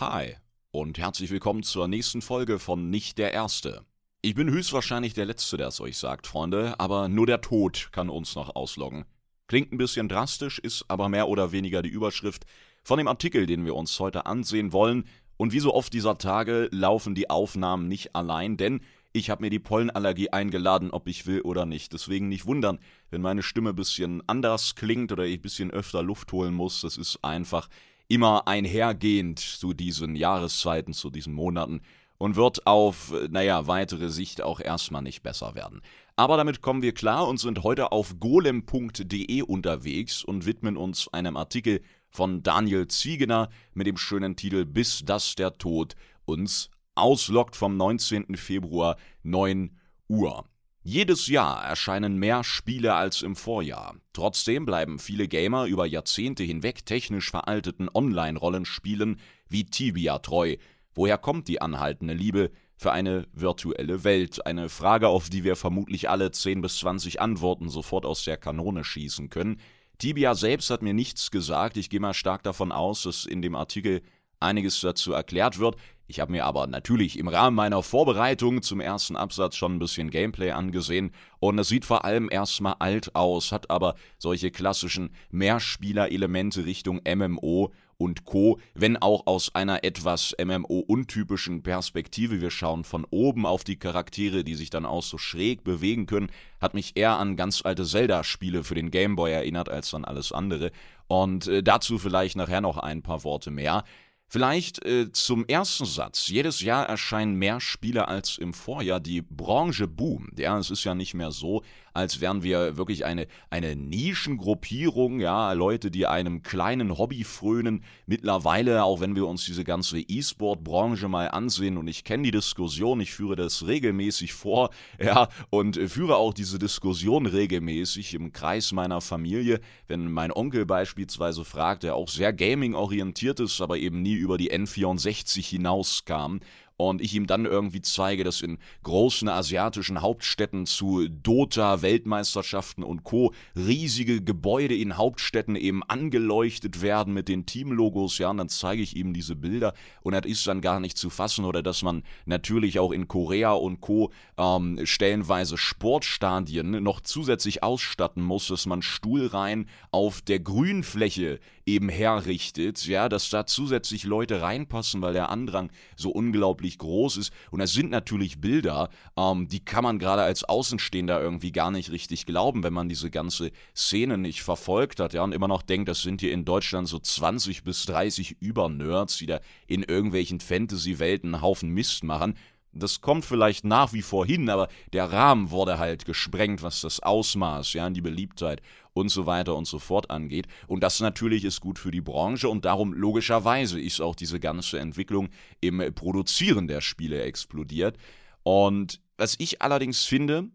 Hi und herzlich willkommen zur nächsten Folge von Nicht der Erste. Ich bin höchstwahrscheinlich der Letzte, der es euch sagt, Freunde, aber nur der Tod kann uns noch ausloggen. Klingt ein bisschen drastisch, ist aber mehr oder weniger die Überschrift von dem Artikel, den wir uns heute ansehen wollen. Und wie so oft dieser Tage laufen die Aufnahmen nicht allein, denn ich habe mir die Pollenallergie eingeladen, ob ich will oder nicht. Deswegen nicht wundern, wenn meine Stimme ein bisschen anders klingt oder ich ein bisschen öfter Luft holen muss. Das ist einfach immer einhergehend zu diesen Jahreszeiten, zu diesen Monaten und wird auf, naja, weitere Sicht auch erstmal nicht besser werden. Aber damit kommen wir klar und sind heute auf golem.de unterwegs und widmen uns einem Artikel von Daniel Ziegener mit dem schönen Titel Bis das der Tod uns auslockt vom 19. Februar 9 Uhr. Jedes Jahr erscheinen mehr Spiele als im Vorjahr. Trotzdem bleiben viele Gamer über Jahrzehnte hinweg technisch veralteten Online-Rollenspielen wie Tibia treu. Woher kommt die anhaltende Liebe für eine virtuelle Welt? Eine Frage, auf die wir vermutlich alle 10 bis 20 Antworten sofort aus der Kanone schießen können. Tibia selbst hat mir nichts gesagt. Ich gehe mal stark davon aus, dass in dem Artikel einiges dazu erklärt wird. Ich habe mir aber natürlich im Rahmen meiner Vorbereitung zum ersten Absatz schon ein bisschen Gameplay angesehen und es sieht vor allem erstmal alt aus, hat aber solche klassischen Mehrspieler-Elemente Richtung MMO und Co., wenn auch aus einer etwas MMO-untypischen Perspektive. Wir schauen von oben auf die Charaktere, die sich dann auch so schräg bewegen können. Hat mich eher an ganz alte Zelda-Spiele für den Gameboy erinnert als an alles andere. Und äh, dazu vielleicht nachher noch ein paar Worte mehr. Vielleicht äh, zum ersten Satz. Jedes Jahr erscheinen mehr Spiele als im Vorjahr. Die Branche boomt. Ja, es ist ja nicht mehr so, als wären wir wirklich eine, eine Nischengruppierung, ja, Leute, die einem kleinen Hobby frönen. Mittlerweile, auch wenn wir uns diese ganze E-Sport-Branche mal ansehen, und ich kenne die Diskussion, ich führe das regelmäßig vor, ja, und führe auch diese Diskussion regelmäßig im Kreis meiner Familie, wenn mein Onkel beispielsweise fragt, der auch sehr gaming-orientiert ist, aber eben nie über die N64 hinauskam und ich ihm dann irgendwie zeige, dass in großen asiatischen Hauptstädten zu Dota-Weltmeisterschaften und Co. riesige Gebäude in Hauptstädten eben angeleuchtet werden mit den Teamlogos, ja, und dann zeige ich ihm diese Bilder und das ist dann gar nicht zu fassen oder dass man natürlich auch in Korea und Co. Ähm, stellenweise Sportstadien noch zusätzlich ausstatten muss, dass man Stuhlreihen auf der Grünfläche eben herrichtet, ja, dass da zusätzlich Leute reinpassen, weil der Andrang so unglaublich groß ist. Und das sind natürlich Bilder, ähm, die kann man gerade als Außenstehender irgendwie gar nicht richtig glauben, wenn man diese ganze Szene nicht verfolgt hat, ja, und immer noch denkt, das sind hier in Deutschland so 20 bis 30 Übernerds, die da in irgendwelchen Fantasy-Welten einen Haufen Mist machen. Das kommt vielleicht nach wie vor hin, aber der Rahmen wurde halt gesprengt, was das Ausmaß, ja, die Beliebtheit und so weiter und so fort angeht. Und das natürlich ist gut für die Branche und darum logischerweise ist auch diese ganze Entwicklung im Produzieren der Spiele explodiert. Und was ich allerdings finde,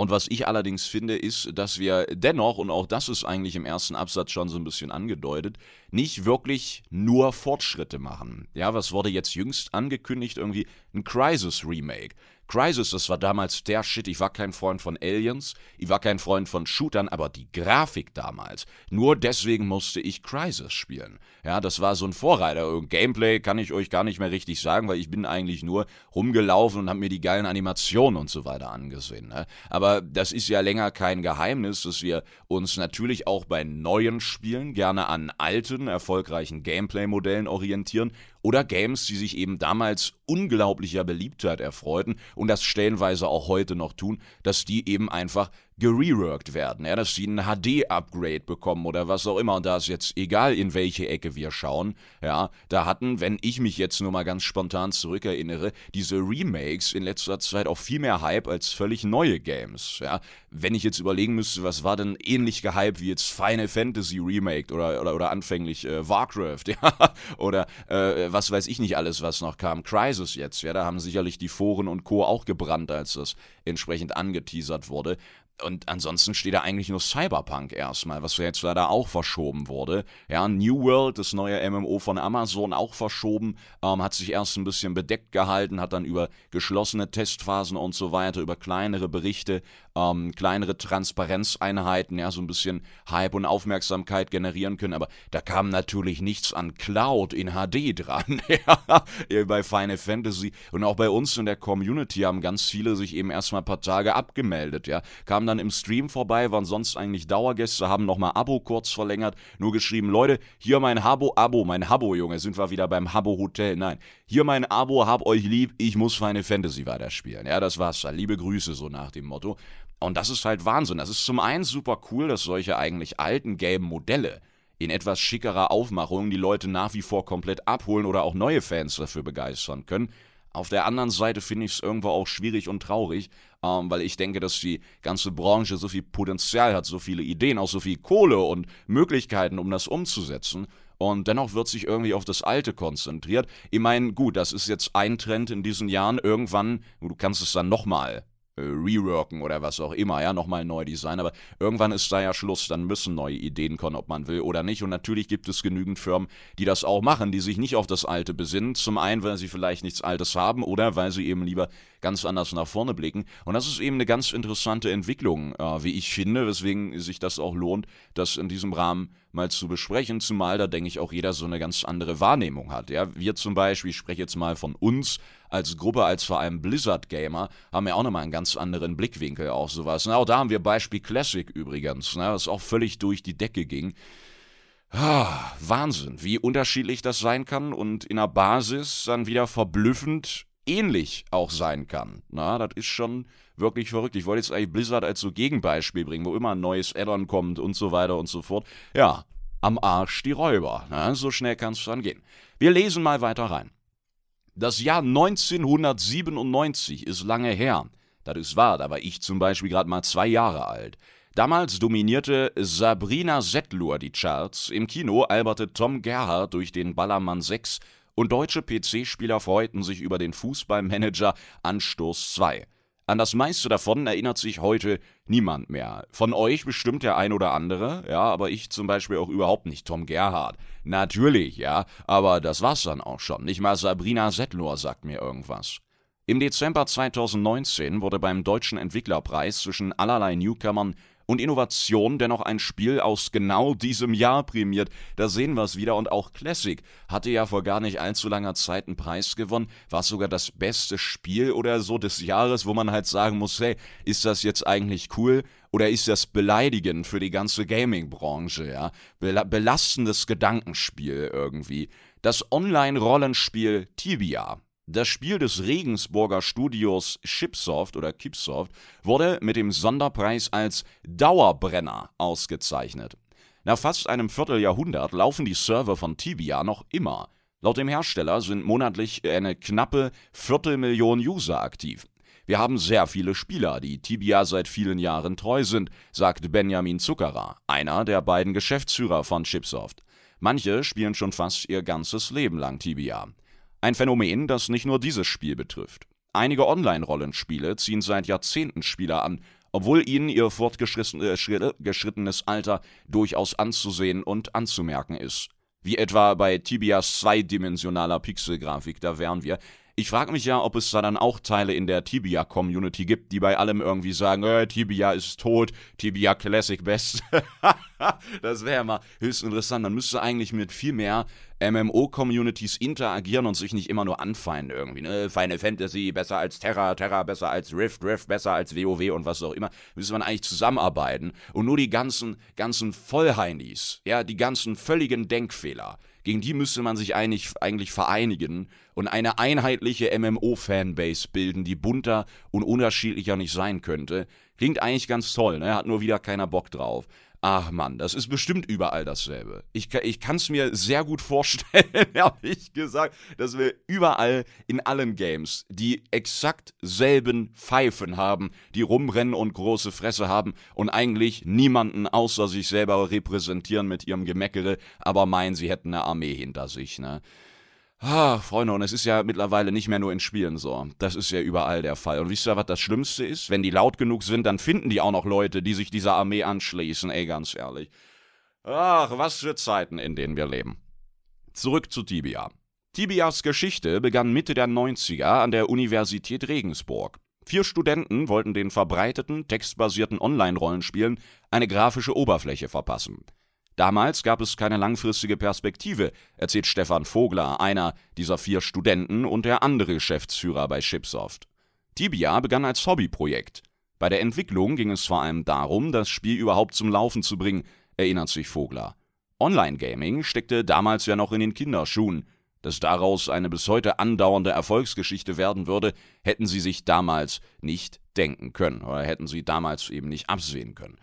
und was ich allerdings finde, ist, dass wir dennoch, und auch das ist eigentlich im ersten Absatz schon so ein bisschen angedeutet, nicht wirklich nur Fortschritte machen. Ja, was wurde jetzt jüngst angekündigt? Irgendwie ein Crisis Remake. Crisis, das war damals der Shit. Ich war kein Freund von Aliens, ich war kein Freund von Shootern, aber die Grafik damals. Nur deswegen musste ich Crisis spielen. Ja, das war so ein Vorreiter. Gameplay kann ich euch gar nicht mehr richtig sagen, weil ich bin eigentlich nur rumgelaufen und habe mir die geilen Animationen und so weiter angesehen. Ne? Aber das ist ja länger kein Geheimnis, dass wir uns natürlich auch bei neuen Spielen gerne an alten, erfolgreichen Gameplay-Modellen orientieren oder Games, die sich eben damals unglaublicher Beliebtheit erfreuten und das stellenweise auch heute noch tun, dass die eben einfach gereworked werden, ja, dass sie ein HD-Upgrade bekommen oder was auch immer. Und da ist jetzt egal, in welche Ecke wir schauen, ja, da hatten, wenn ich mich jetzt nur mal ganz spontan zurückerinnere, diese Remakes in letzter Zeit auch viel mehr Hype als völlig neue Games, ja. Wenn ich jetzt überlegen müsste, was war denn ähnlich gehypt wie jetzt Final Fantasy Remake oder, oder, oder anfänglich äh, Warcraft, ja, oder äh, was weiß ich nicht alles, was noch kam, Crisis jetzt, ja, da haben sicherlich die Foren und Co. auch gebrannt, als das entsprechend angeteasert wurde. Und ansonsten steht da eigentlich nur Cyberpunk erstmal, was jetzt leider auch verschoben wurde. Ja, New World, das neue MMO von Amazon, auch verschoben, ähm, hat sich erst ein bisschen bedeckt gehalten, hat dann über geschlossene Testphasen und so weiter, über kleinere Berichte, ähm, kleinere Transparenzeinheiten, ja, so ein bisschen Hype und Aufmerksamkeit generieren können. Aber da kam natürlich nichts an Cloud in HD dran, ja, bei Final Fantasy. Und auch bei uns in der Community haben ganz viele sich eben erstmal ein paar Tage abgemeldet, ja, kamen dann im Stream vorbei, waren sonst eigentlich Dauergäste, haben nochmal Abo kurz verlängert, nur geschrieben, Leute, hier mein Habo, Abo, mein Habo, Junge, sind wir wieder beim Habo Hotel. Nein, hier mein Abo, hab euch lieb, ich muss Final Fantasy weiterspielen. Ja, das war's. Liebe Grüße, so nach dem Motto. Und das ist halt Wahnsinn. Das ist zum einen super cool, dass solche eigentlich alten gelben Modelle in etwas schickerer Aufmachung die Leute nach wie vor komplett abholen oder auch neue Fans dafür begeistern können. Auf der anderen Seite finde ich es irgendwo auch schwierig und traurig, ähm, weil ich denke, dass die ganze Branche so viel Potenzial hat, so viele Ideen, auch so viel Kohle und Möglichkeiten, um das umzusetzen. Und dennoch wird sich irgendwie auf das Alte konzentriert. Ich meine, gut, das ist jetzt ein Trend in diesen Jahren. Irgendwann, du kannst es dann nochmal äh, reworken oder was auch immer, ja, nochmal neu designen. Aber irgendwann ist da ja Schluss, dann müssen neue Ideen kommen, ob man will oder nicht. Und natürlich gibt es genügend Firmen, die das auch machen, die sich nicht auf das Alte besinnen. Zum einen, weil sie vielleicht nichts Altes haben oder weil sie eben lieber ganz anders nach vorne blicken. Und das ist eben eine ganz interessante Entwicklung, äh, wie ich finde, weswegen sich das auch lohnt, das in diesem Rahmen mal zu besprechen, zumal da, denke ich, auch jeder so eine ganz andere Wahrnehmung hat. Ja? Wir zum Beispiel, ich spreche jetzt mal von uns als Gruppe, als vor allem Blizzard-Gamer, haben ja auch nochmal einen ganz anderen Blickwinkel auf sowas. Na, auch da haben wir Beispiel Classic übrigens, ne, was auch völlig durch die Decke ging. Ah, Wahnsinn, wie unterschiedlich das sein kann und in der Basis dann wieder verblüffend ähnlich auch sein kann. Na, das ist schon wirklich verrückt. Ich wollte jetzt eigentlich Blizzard als so Gegenbeispiel bringen, wo immer ein neues Addon kommt und so weiter und so fort. Ja, am Arsch die Räuber. Na, so schnell kann es dann gehen. Wir lesen mal weiter rein. Das Jahr 1997 ist lange her. Das ist wahr, da war ich zum Beispiel gerade mal zwei Jahre alt. Damals dominierte Sabrina Settlur die Charts. Im Kino alberte Tom Gerhardt durch den Ballermann 6 und deutsche PC-Spieler freuten sich über den Fußballmanager Anstoß 2. An das meiste davon erinnert sich heute niemand mehr. Von euch bestimmt der ein oder andere, ja, aber ich zum Beispiel auch überhaupt nicht. Tom Gerhardt. Natürlich, ja, aber das war's dann auch schon. Nicht mal Sabrina Settlor sagt mir irgendwas. Im Dezember 2019 wurde beim Deutschen Entwicklerpreis zwischen allerlei Newcomern und Innovation dennoch ein Spiel aus genau diesem Jahr prämiert. Da sehen wir es wieder. Und auch Classic hatte ja vor gar nicht allzu langer Zeit einen Preis gewonnen. War sogar das beste Spiel oder so des Jahres, wo man halt sagen muss, hey, ist das jetzt eigentlich cool? Oder ist das beleidigend für die ganze Gaming-Branche, ja? belastendes Gedankenspiel irgendwie. Das Online-Rollenspiel Tibia das Spiel des Regensburger Studios Chipsoft oder Kipsoft wurde mit dem Sonderpreis als Dauerbrenner ausgezeichnet. Nach fast einem Vierteljahrhundert laufen die Server von Tibia noch immer. Laut dem Hersteller sind monatlich eine knappe Viertelmillion User aktiv. Wir haben sehr viele Spieler, die Tibia seit vielen Jahren treu sind, sagt Benjamin Zuckerer, einer der beiden Geschäftsführer von Chipsoft. Manche spielen schon fast ihr ganzes Leben lang Tibia. Ein Phänomen, das nicht nur dieses Spiel betrifft. Einige Online-Rollenspiele ziehen seit Jahrzehnten Spieler an, obwohl ihnen ihr fortgeschrittenes Alter durchaus anzusehen und anzumerken ist. Wie etwa bei Tibias zweidimensionaler Pixelgrafik, da wären wir. Ich frage mich ja, ob es da dann auch Teile in der Tibia-Community gibt, die bei allem irgendwie sagen, äh, Tibia ist tot, Tibia Classic best. das wäre mal höchst interessant. Man müsste eigentlich mit viel mehr MMO-Communities interagieren und sich nicht immer nur anfeinden irgendwie. Ne? Final Fantasy besser als Terra, Terra besser als Rift, Rift besser als WoW und was auch immer. Müsste man eigentlich zusammenarbeiten und nur die ganzen, ganzen Vollheinis, ja, die ganzen völligen Denkfehler, gegen die müsste man sich eigentlich, eigentlich vereinigen und eine einheitliche MMO-Fanbase bilden, die bunter und unterschiedlicher nicht sein könnte. Klingt eigentlich ganz toll, ne? Hat nur wieder keiner Bock drauf. Ach man, das ist bestimmt überall dasselbe. Ich, ich kann es mir sehr gut vorstellen, ehrlich gesagt, dass wir überall in allen Games die exakt selben Pfeifen haben, die rumrennen und große Fresse haben und eigentlich niemanden außer sich selber repräsentieren mit ihrem Gemeckere, aber meinen, sie hätten eine Armee hinter sich, ne? Ah, Freunde, und es ist ja mittlerweile nicht mehr nur in Spielen so. Das ist ja überall der Fall. Und wisst ihr, was das Schlimmste ist? Wenn die laut genug sind, dann finden die auch noch Leute, die sich dieser Armee anschließen, ey, ganz ehrlich. Ach, was für Zeiten, in denen wir leben. Zurück zu Tibia. Tibias Geschichte begann Mitte der 90er an der Universität Regensburg. Vier Studenten wollten den verbreiteten, textbasierten Online-Rollenspielen eine grafische Oberfläche verpassen. Damals gab es keine langfristige Perspektive, erzählt Stefan Vogler, einer dieser vier Studenten und der andere Geschäftsführer bei Chipsoft. Tibia begann als Hobbyprojekt. Bei der Entwicklung ging es vor allem darum, das Spiel überhaupt zum Laufen zu bringen, erinnert sich Vogler. Online-Gaming steckte damals ja noch in den Kinderschuhen. Dass daraus eine bis heute andauernde Erfolgsgeschichte werden würde, hätten sie sich damals nicht denken können oder hätten sie damals eben nicht absehen können.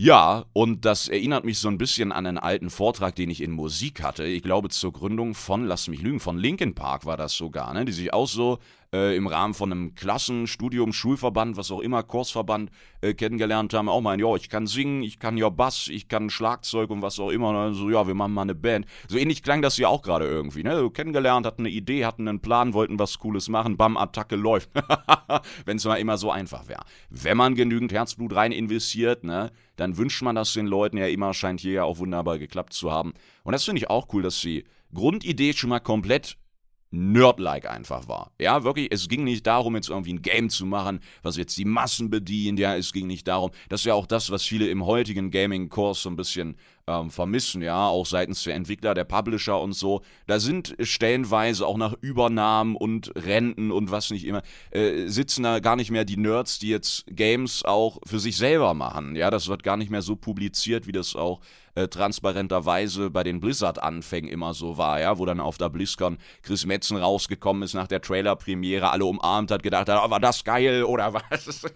Ja, und das erinnert mich so ein bisschen an einen alten Vortrag, den ich in Musik hatte. Ich glaube zur Gründung von, lass mich lügen, von Linkin Park war das sogar, ne? Die sich auch so äh, im Rahmen von einem Klassenstudium, Schulverband, was auch immer, Kursverband äh, kennengelernt haben. Auch mal, ja, ich kann singen, ich kann ja Bass, ich kann Schlagzeug und was auch immer. Und so, ja, wir machen mal eine Band. So ähnlich klang das ja auch gerade irgendwie, ne? So kennengelernt, hatten eine Idee, hatten einen Plan, wollten was Cooles machen, bam, Attacke läuft. Wenn es mal immer so einfach wäre. Wenn man genügend Herzblut rein investiert, ne? dann wünscht man das den Leuten ja immer, scheint hier ja auch wunderbar geklappt zu haben. Und das finde ich auch cool, dass die Grundidee schon mal komplett nerd-like einfach war. Ja, wirklich, es ging nicht darum, jetzt irgendwie ein Game zu machen, was jetzt die Massen bedient. Ja, es ging nicht darum. Das ist ja auch das, was viele im heutigen Gaming-Kurs so ein bisschen ähm, vermissen, ja, auch seitens der Entwickler, der Publisher und so. Da sind stellenweise auch nach Übernahmen und Renten und was nicht immer, äh, sitzen da gar nicht mehr die Nerds, die jetzt Games auch für sich selber machen. Ja, das wird gar nicht mehr so publiziert, wie das auch äh, transparenterweise bei den Blizzard-Anfängen immer so war, ja, wo dann auf der BlizzCon Chris Metzen rausgekommen ist nach der Trailer-Premiere, alle umarmt hat, gedacht hat, oh, war das geil oder was?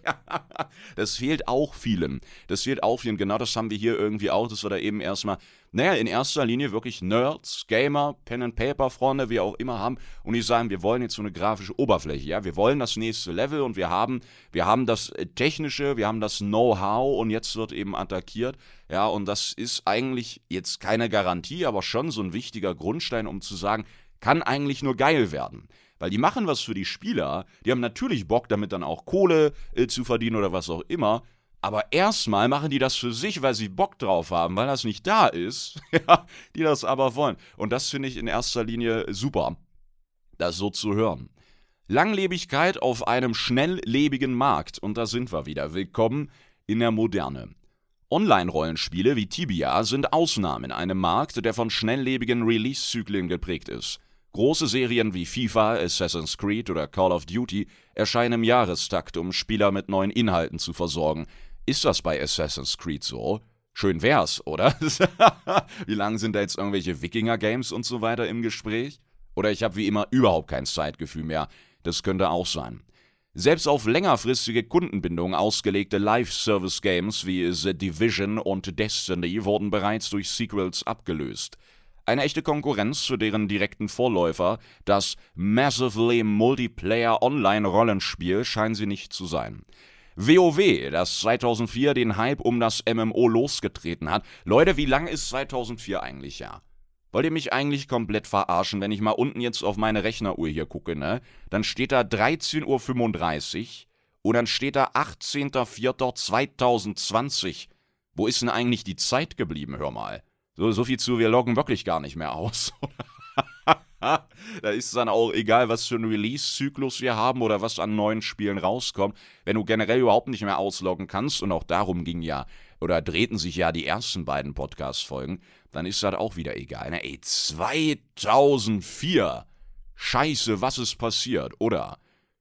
das fehlt auch vielen. Das fehlt auch vielen. Genau das haben wir hier irgendwie auch, dass wir da eben erstmal naja, in erster Linie wirklich Nerds, Gamer, Pen and Paper Freunde, wie auch immer haben und die sagen, wir wollen jetzt so eine grafische Oberfläche, ja, wir wollen das nächste Level und wir haben, wir haben das äh, technische, wir haben das Know-how und jetzt wird eben attackiert, ja, und das ist eigentlich jetzt keine Garantie, aber schon so ein wichtiger Grundstein, um zu sagen, kann eigentlich nur geil werden. Weil die machen was für die Spieler, die haben natürlich Bock, damit dann auch Kohle äh, zu verdienen oder was auch immer, aber erstmal machen die das für sich, weil sie Bock drauf haben, weil das nicht da ist, die das aber wollen. Und das finde ich in erster Linie super, das so zu hören. Langlebigkeit auf einem schnelllebigen Markt. Und da sind wir wieder. Willkommen in der Moderne. Online-Rollenspiele wie Tibia sind Ausnahmen in einem Markt, der von schnelllebigen Release-Zyklen geprägt ist. Große Serien wie FIFA, Assassin's Creed oder Call of Duty erscheinen im Jahrestakt, um Spieler mit neuen Inhalten zu versorgen, ist das bei Assassin's Creed so? Schön wär's, oder? wie lange sind da jetzt irgendwelche Wikinger-Games und so weiter im Gespräch? Oder ich habe wie immer überhaupt kein Zeitgefühl mehr. Das könnte auch sein. Selbst auf längerfristige Kundenbindung ausgelegte Live-Service-Games wie The Division und Destiny wurden bereits durch Sequels abgelöst. Eine echte Konkurrenz zu deren direkten Vorläufer, das Massively Multiplayer Online-Rollenspiel, scheinen sie nicht zu sein. WoW, das 2004 den Hype um das MMO losgetreten hat. Leute, wie lang ist 2004 eigentlich, ja? Wollt ihr mich eigentlich komplett verarschen, wenn ich mal unten jetzt auf meine Rechneruhr hier gucke, ne? Dann steht da 13.35 Uhr und dann steht da 18.04.2020. Wo ist denn eigentlich die Zeit geblieben, hör mal? So, so viel zu, wir loggen wirklich gar nicht mehr aus. da ist es dann auch egal, was für einen Release-Zyklus wir haben oder was an neuen Spielen rauskommt. Wenn du generell überhaupt nicht mehr ausloggen kannst, und auch darum ging ja, oder drehten sich ja die ersten beiden Podcast-Folgen, dann ist das auch wieder egal. Ne? Ey, 2004! Scheiße, was ist passiert, oder?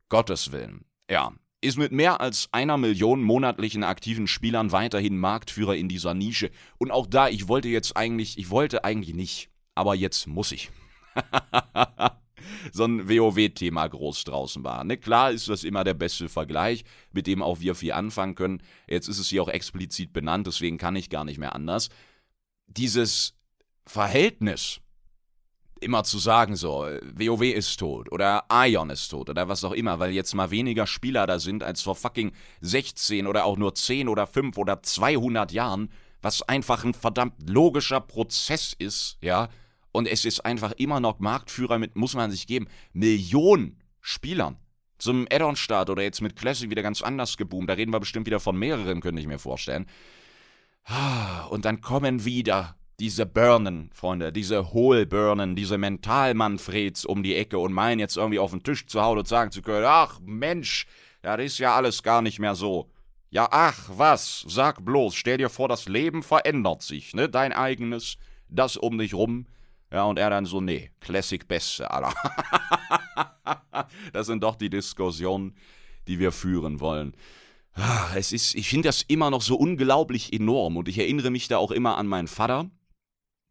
Gottes Willen. Ja, ist mit mehr als einer Million monatlichen aktiven Spielern weiterhin Marktführer in dieser Nische. Und auch da, ich wollte jetzt eigentlich, ich wollte eigentlich nicht, aber jetzt muss ich. so ein WoW-Thema groß draußen war. Ne? Klar ist das immer der beste Vergleich, mit dem auch wir viel anfangen können. Jetzt ist es hier auch explizit benannt, deswegen kann ich gar nicht mehr anders. Dieses Verhältnis, immer zu sagen, so, WoW ist tot oder Ion ist tot oder was auch immer, weil jetzt mal weniger Spieler da sind als vor fucking 16 oder auch nur 10 oder 5 oder 200 Jahren, was einfach ein verdammt logischer Prozess ist, ja, Und es ist einfach immer noch Marktführer mit, muss man sich geben, Millionen Spielern. Zum Add-on-Start oder jetzt mit Classic wieder ganz anders geboomt. Da reden wir bestimmt wieder von mehreren, könnte ich mir vorstellen. Ah, und dann kommen wieder diese Birnen, Freunde, diese Hohlbirnen, diese Mental-Manfreds um die Ecke und meinen jetzt irgendwie auf den Tisch zu hauen und sagen zu können, ach Mensch, das ist ja alles gar nicht mehr so. Ja, ach, was? Sag bloß, stell dir vor, das Leben verändert sich, ne? Dein eigenes, das um dich rum. Ja, und er dann so, nee, Classic Beste, Alter. das sind doch die Diskussionen, die wir führen wollen. Ah, es ist, ich finde das immer noch so unglaublich enorm und ich erinnere mich da auch immer an meinen Vater.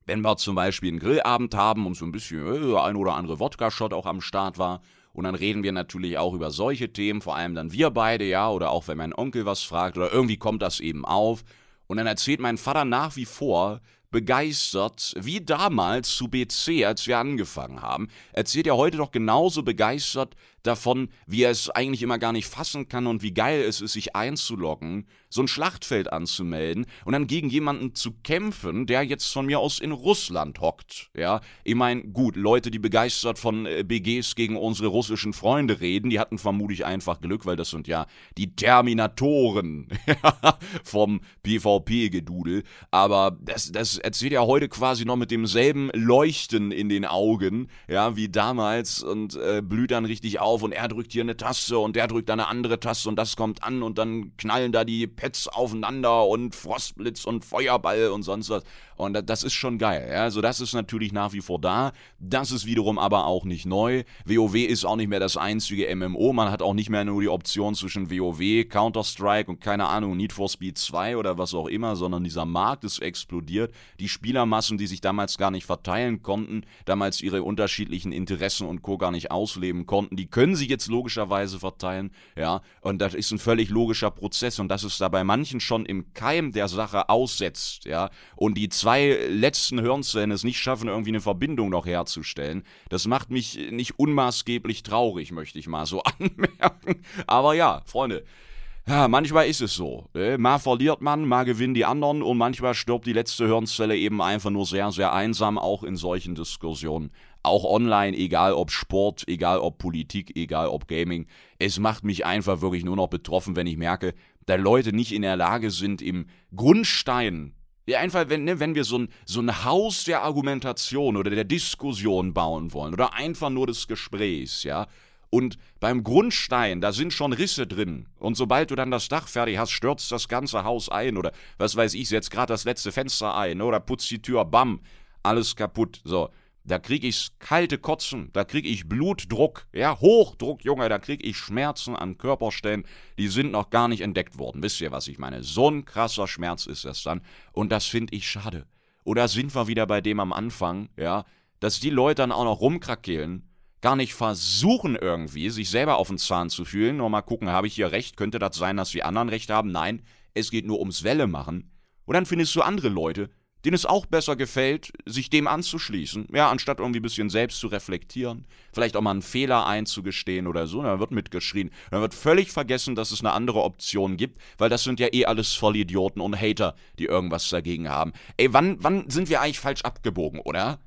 Wenn wir zum Beispiel einen Grillabend haben und so ein bisschen äh, ein oder andere Wodka-Shot auch am Start war und dann reden wir natürlich auch über solche Themen, vor allem dann wir beide, ja, oder auch wenn mein Onkel was fragt oder irgendwie kommt das eben auf. Und dann erzählt mein Vater nach wie vor, begeistert wie damals zu BC, als wir angefangen haben. Erzählt er heute doch genauso begeistert davon, wie er es eigentlich immer gar nicht fassen kann und wie geil es ist, sich einzuloggen, so ein Schlachtfeld anzumelden und dann gegen jemanden zu kämpfen, der jetzt von mir aus in Russland hockt. Ja, ich meine, gut, Leute, die begeistert von äh, BGs gegen unsere russischen Freunde reden, die hatten vermutlich einfach Glück, weil das sind ja die Terminatoren vom PvP-Gedudel. Aber das, das erzählt er heute quasi noch mit demselben Leuchten in den Augen, ja, wie damals und äh, blüht dann richtig auf und er drückt hier eine Taste und der drückt eine andere Taste und das kommt an und dann knallen da die Pads aufeinander und Frostblitz und Feuerball und sonst was. Und das ist schon geil. Also das ist natürlich nach wie vor da. Das ist wiederum aber auch nicht neu. WoW ist auch nicht mehr das einzige MMO. Man hat auch nicht mehr nur die Option zwischen WoW, Counter-Strike und keine Ahnung, Need for Speed 2 oder was auch immer, sondern dieser Markt ist explodiert. Die Spielermassen, die sich damals gar nicht verteilen konnten, damals ihre unterschiedlichen Interessen und Co. gar nicht ausleben konnten, die können sich jetzt logischerweise verteilen. Ja, und das ist ein völlig logischer Prozess und dass es da bei manchen schon im Keim der Sache aussetzt. Ja, und die zwei letzten Hirnzellen es nicht schaffen, irgendwie eine Verbindung noch herzustellen. Das macht mich nicht unmaßgeblich traurig, möchte ich mal so anmerken. Aber ja, Freunde, ja, manchmal ist es so. Äh, mal verliert man, mal gewinnen die anderen und manchmal stirbt die letzte Hirnzelle eben einfach nur sehr, sehr einsam, auch in solchen Diskussionen. Auch online, egal ob Sport, egal ob Politik, egal ob Gaming. Es macht mich einfach wirklich nur noch betroffen, wenn ich merke, da Leute nicht in der Lage sind, im Grundstein ja, einfach, wenn, ne, wenn wir so ein, so ein Haus der Argumentation oder der Diskussion bauen wollen oder einfach nur des Gesprächs, ja. Und beim Grundstein, da sind schon Risse drin. Und sobald du dann das Dach fertig hast, stürzt das ganze Haus ein oder was weiß ich, setzt gerade das letzte Fenster ein oder putzt die Tür, bam, alles kaputt. So, da krieg ich kalte Kotzen, da krieg ich Blutdruck, ja, Hochdruck, Junge, da krieg ich Schmerzen an Körperstellen, die sind noch gar nicht entdeckt worden. Wisst ihr, was ich meine? So ein krasser Schmerz ist das dann und das finde ich schade. Oder sind wir wieder bei dem am Anfang, ja, dass die Leute dann auch noch rumkrakehlen, gar nicht versuchen irgendwie, sich selber auf den Zahn zu fühlen, nur mal gucken, habe ich hier recht, könnte das sein, dass die anderen recht haben? Nein, es geht nur ums Welle machen. Und dann findest du andere Leute, denen es auch besser gefällt, sich dem anzuschließen, ja, anstatt irgendwie ein bisschen selbst zu reflektieren, vielleicht auch mal einen Fehler einzugestehen oder so, dann wird mitgeschrien. Dann wird völlig vergessen, dass es eine andere Option gibt, weil das sind ja eh alles Vollidioten und Hater, die irgendwas dagegen haben. Ey, wann, wann sind wir eigentlich falsch abgebogen, oder?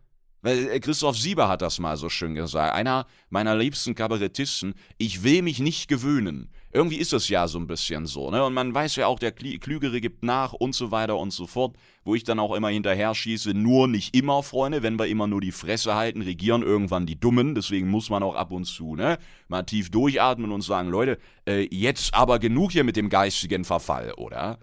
Weil äh, Christoph Sieber hat das mal so schön gesagt. Einer meiner liebsten Kabarettisten. Ich will mich nicht gewöhnen. Irgendwie ist es ja so ein bisschen so, ne? Und man weiß ja auch, der Klügere gibt nach und so weiter und so fort. Wo ich dann auch immer hinterher schieße, nur nicht immer, Freunde. Wenn wir immer nur die Fresse halten, regieren irgendwann die Dummen. Deswegen muss man auch ab und zu, ne? Mal tief durchatmen und sagen, Leute, äh, jetzt aber genug hier mit dem geistigen Verfall, oder?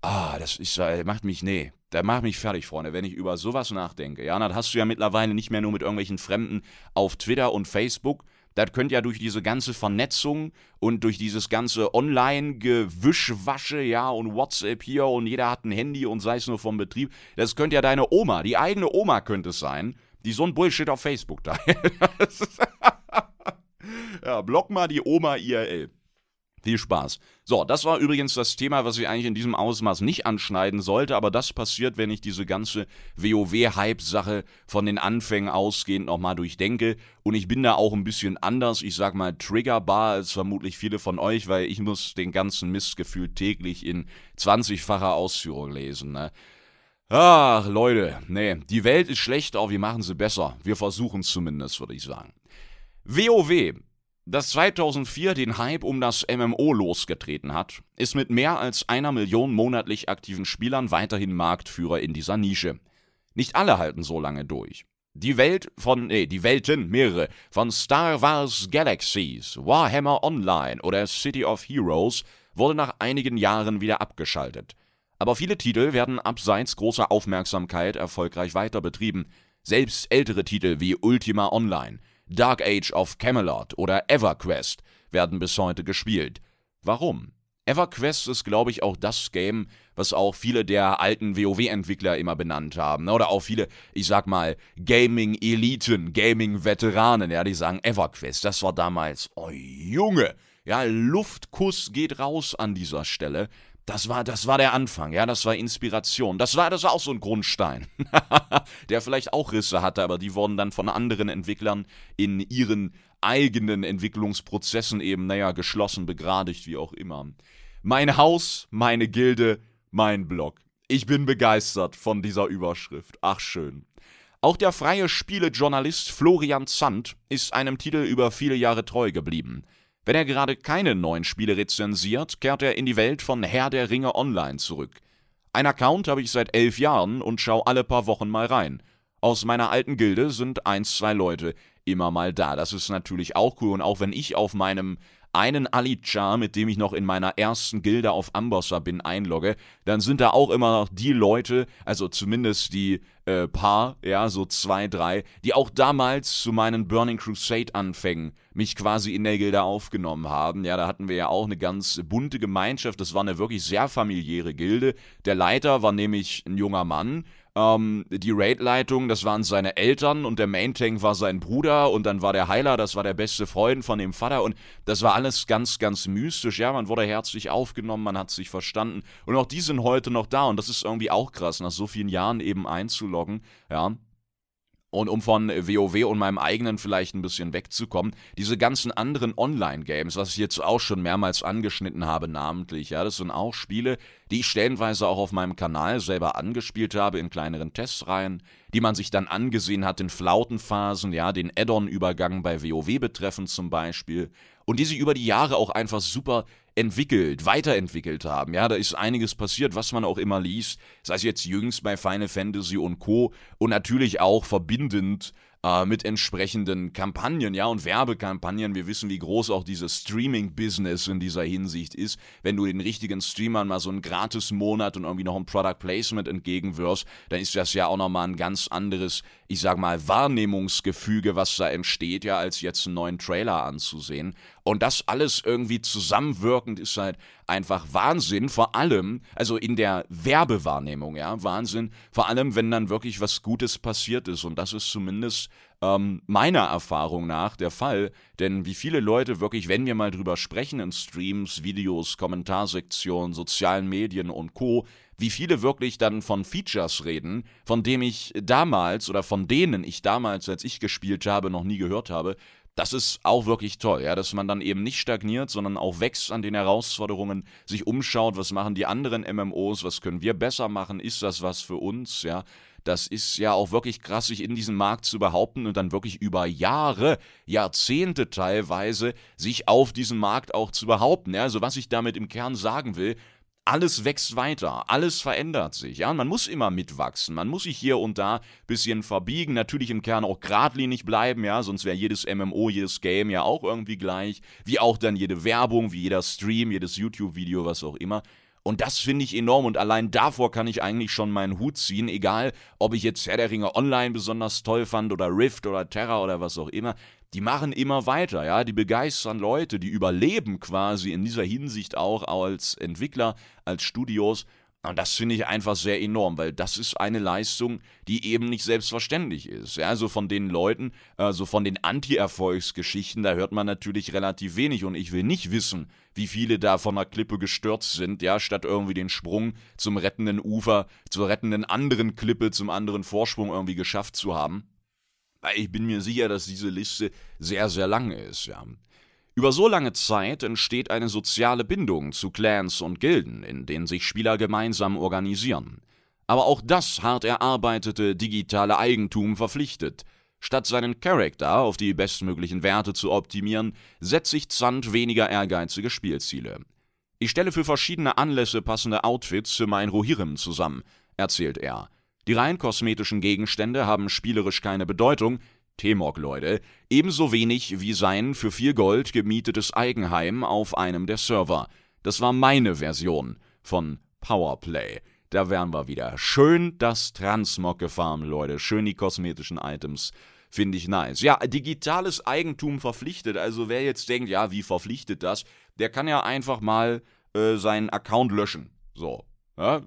Ah, das ist, äh, macht mich, nee, der macht mich fertig, Freunde, wenn ich über sowas nachdenke. Ja, das hast du ja mittlerweile nicht mehr nur mit irgendwelchen Fremden auf Twitter und Facebook. Das könnte ja durch diese ganze Vernetzung und durch dieses ganze Online-Gewischwasche, ja, und WhatsApp hier und jeder hat ein Handy und sei es nur vom Betrieb, das könnte ja deine Oma, die eigene Oma könnte es sein, die so ein Bullshit auf Facebook teilt. ja, block mal die Oma IRL. Viel Spaß. So, das war übrigens das Thema, was ich eigentlich in diesem Ausmaß nicht anschneiden sollte, aber das passiert, wenn ich diese ganze WoW-Hype-Sache von den Anfängen ausgehend nochmal durchdenke. Und ich bin da auch ein bisschen anders, ich sag mal triggerbar als vermutlich viele von euch, weil ich muss den ganzen Mistgefühl täglich in 20-facher Ausführung lesen. Ne? Ach, Leute, nee, die Welt ist schlecht, aber wir machen sie besser. Wir versuchen es zumindest, würde ich sagen. WoW, das 2004 den Hype um das MMO losgetreten hat, ist mit mehr als einer Million monatlich aktiven Spielern weiterhin Marktführer in dieser Nische. Nicht alle halten so lange durch. Die Welt von, nee, die Welten, mehrere, von Star Wars Galaxies, Warhammer Online oder City of Heroes wurde nach einigen Jahren wieder abgeschaltet. Aber viele Titel werden abseits großer Aufmerksamkeit erfolgreich weiter betrieben. Selbst ältere Titel wie Ultima Online, Dark Age of Camelot oder EverQuest werden bis heute gespielt. Warum? EverQuest ist, glaube ich, auch das Game, was auch viele der alten WoW-Entwickler immer benannt haben. Oder auch viele, ich sag mal, Gaming-Eliten, Gaming-Veteranen, ja, die sagen, EverQuest, das war damals, oh Junge, ja, Luftkuss geht raus an dieser Stelle. Das war, das war der Anfang, ja, das war Inspiration. Das war, das war auch so ein Grundstein, der vielleicht auch Risse hatte, aber die wurden dann von anderen Entwicklern in ihren eigenen Entwicklungsprozessen eben, naja, geschlossen, begradigt, wie auch immer. Mein Haus, meine Gilde, mein Blog. Ich bin begeistert von dieser Überschrift. Ach schön. Auch der freie Spielejournalist Florian Zandt ist einem Titel über viele Jahre treu geblieben. Wenn er gerade keine neuen Spiele rezensiert, kehrt er in die Welt von Herr der Ringe Online zurück. Ein Account habe ich seit elf Jahren und schaue alle paar Wochen mal rein. Aus meiner alten Gilde sind eins, zwei Leute immer mal da. Das ist natürlich auch cool. Und auch wenn ich auf meinem einen Ali-Char, mit dem ich noch in meiner ersten Gilde auf Ambossa bin, einlogge, dann sind da auch immer noch die Leute, also zumindest die äh, paar, ja, so zwei, drei, die auch damals zu meinen Burning Crusade-Anfängen mich quasi in der Gilde aufgenommen haben. Ja, da hatten wir ja auch eine ganz bunte Gemeinschaft. Das war eine wirklich sehr familiäre Gilde. Der Leiter war nämlich ein junger Mann, ähm, die Raid-Leitung, das waren seine Eltern und der Main-Tank war sein Bruder und dann war der Heiler, das war der beste Freund von dem Vater und das war alles ganz, ganz mystisch. Ja, man wurde herzlich aufgenommen, man hat sich verstanden und auch die sind heute noch da und das ist irgendwie auch krass, nach so vielen Jahren eben einzuloggen, ja. Und um von WoW und meinem eigenen vielleicht ein bisschen wegzukommen, diese ganzen anderen Online-Games, was ich jetzt auch schon mehrmals angeschnitten habe, namentlich, ja, das sind auch Spiele, die ich stellenweise auch auf meinem Kanal selber angespielt habe in kleineren Testreihen, die man sich dann angesehen hat in Flautenphasen, ja, den Add-on-Übergang bei WoW betreffend zum Beispiel, und die sich über die Jahre auch einfach super entwickelt, weiterentwickelt haben. Ja, da ist einiges passiert, was man auch immer liest, sei es jetzt jüngst bei Final Fantasy und Co. und natürlich auch verbindend äh, mit entsprechenden Kampagnen, ja, und Werbekampagnen. Wir wissen, wie groß auch dieses Streaming-Business in dieser Hinsicht ist. Wenn du den richtigen Streamern mal so einen Gratis-Monat und irgendwie noch ein Product Placement entgegenwirfst, dann ist das ja auch nochmal ein ganz anderes, ich sag mal, Wahrnehmungsgefüge, was da entsteht, ja, als jetzt einen neuen Trailer anzusehen. Und das alles irgendwie zusammenwirkend ist halt einfach Wahnsinn, vor allem, also in der Werbewahrnehmung, ja, Wahnsinn, vor allem, wenn dann wirklich was Gutes passiert ist. Und das ist zumindest ähm, meiner Erfahrung nach der Fall. Denn wie viele Leute wirklich, wenn wir mal drüber sprechen in Streams, Videos, Kommentarsektionen, sozialen Medien und Co., wie viele wirklich dann von Features reden, von dem ich damals oder von denen ich damals, als ich gespielt habe, noch nie gehört habe, das ist auch wirklich toll, ja, dass man dann eben nicht stagniert, sondern auch wächst an den Herausforderungen, sich umschaut, was machen die anderen MMOs, was können wir besser machen, ist das was für uns, ja. Das ist ja auch wirklich krass, sich in diesem Markt zu behaupten und dann wirklich über Jahre, Jahrzehnte teilweise, sich auf diesem Markt auch zu behaupten. Ja, also was ich damit im Kern sagen will, alles wächst weiter, alles verändert sich. Ja, man muss immer mitwachsen, man muss sich hier und da ein bisschen verbiegen, natürlich im Kern auch geradlinig bleiben, ja, sonst wäre jedes MMO, jedes Game ja auch irgendwie gleich, wie auch dann jede Werbung, wie jeder Stream, jedes YouTube-Video, was auch immer. Und das finde ich enorm und allein davor kann ich eigentlich schon meinen Hut ziehen, egal ob ich jetzt Herr der Ringe Online besonders toll fand oder Rift oder Terra oder was auch immer die machen immer weiter, ja, die begeistern Leute, die überleben quasi in dieser Hinsicht auch als Entwickler, als Studios. Und das finde ich einfach sehr enorm, weil das ist eine Leistung, die eben nicht selbstverständlich ist. Ja, also von den Leuten, also von den Anti-Erfolgsgeschichten, da hört man natürlich relativ wenig und ich will nicht wissen, wie viele da von der Klippe gestürzt sind, ja, statt irgendwie den Sprung zum rettenden Ufer, zur rettenden anderen Klippe, zum anderen Vorsprung irgendwie geschafft zu haben. Ich bin mir sicher, dass diese Liste sehr, sehr lang ist, ja. Über so lange Zeit entsteht eine soziale Bindung zu Clans und Gilden, in denen sich Spieler gemeinsam organisieren. aber auch das hart erarbeitete digitale Eigentum verpflichtet. Statt seinen Charakter auf die bestmöglichen Werte zu optimieren, setzt sich Zand weniger ehrgeizige Spielziele. Ich stelle für verschiedene Anlässe passende Outfits für mein Rohirrim zusammen, erzählt er. Die rein kosmetischen Gegenstände haben spielerisch keine Bedeutung, T-Mog, Leute, ebenso wenig wie sein für viel Gold gemietetes Eigenheim auf einem der Server. Das war meine Version von Powerplay. Da wären wir wieder. Schön das Transmog gefarmt, Leute. Schön die kosmetischen Items. Finde ich nice. Ja, digitales Eigentum verpflichtet. Also wer jetzt denkt, ja, wie verpflichtet das? Der kann ja einfach mal äh, seinen Account löschen. So. Ja,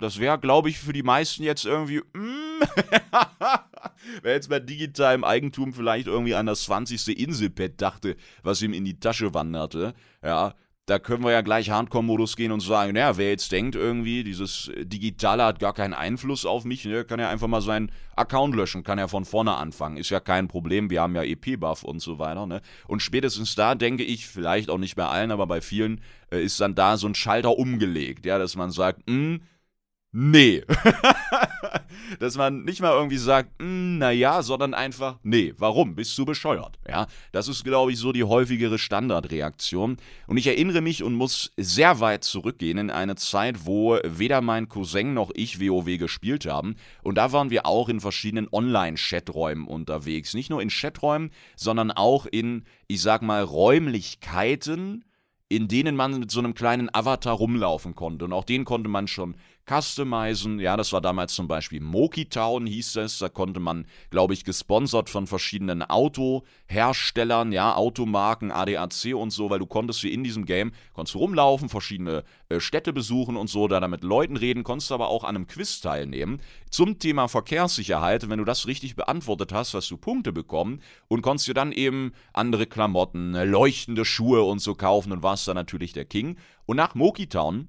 das wäre, glaube ich, für die meisten jetzt irgendwie. Mm, Wer jetzt bei digitalem Eigentum vielleicht irgendwie an das 20. Inselpad dachte, was ihm in die Tasche wanderte, ja, da können wir ja gleich Hardcore-Modus gehen und sagen, naja, wer jetzt denkt irgendwie, dieses Digitale hat gar keinen Einfluss auf mich, ne, kann ja einfach mal seinen Account löschen, kann ja von vorne anfangen, ist ja kein Problem, wir haben ja EP-Buff und so weiter, ne. Und spätestens da denke ich, vielleicht auch nicht bei allen, aber bei vielen, äh, ist dann da so ein Schalter umgelegt, ja, dass man sagt, mh, hm, nee. Dass man nicht mal irgendwie sagt, hm, naja, sondern einfach, nee, warum? Bist du bescheuert? Ja, das ist, glaube ich, so die häufigere Standardreaktion. Und ich erinnere mich und muss sehr weit zurückgehen in eine Zeit, wo weder mein Cousin noch ich WoW gespielt haben. Und da waren wir auch in verschiedenen Online-Chaträumen unterwegs. Nicht nur in Chaträumen, sondern auch in, ich sag mal, Räumlichkeiten, in denen man mit so einem kleinen Avatar rumlaufen konnte. Und auch den konnte man schon customizen. Ja, das war damals zum Beispiel Moki Town, hieß es. Da konnte man, glaube ich, gesponsert von verschiedenen Autoherstellern, ja, Automarken, ADAC und so, weil du konntest hier in diesem Game, konntest rumlaufen, verschiedene äh, Städte besuchen und so, da mit Leuten reden, konntest aber auch an einem Quiz teilnehmen zum Thema Verkehrssicherheit. Wenn du das richtig beantwortet hast, hast du Punkte bekommen und konntest dir dann eben andere Klamotten, leuchtende Schuhe und so kaufen und warst dann natürlich der King. Und nach Moki Town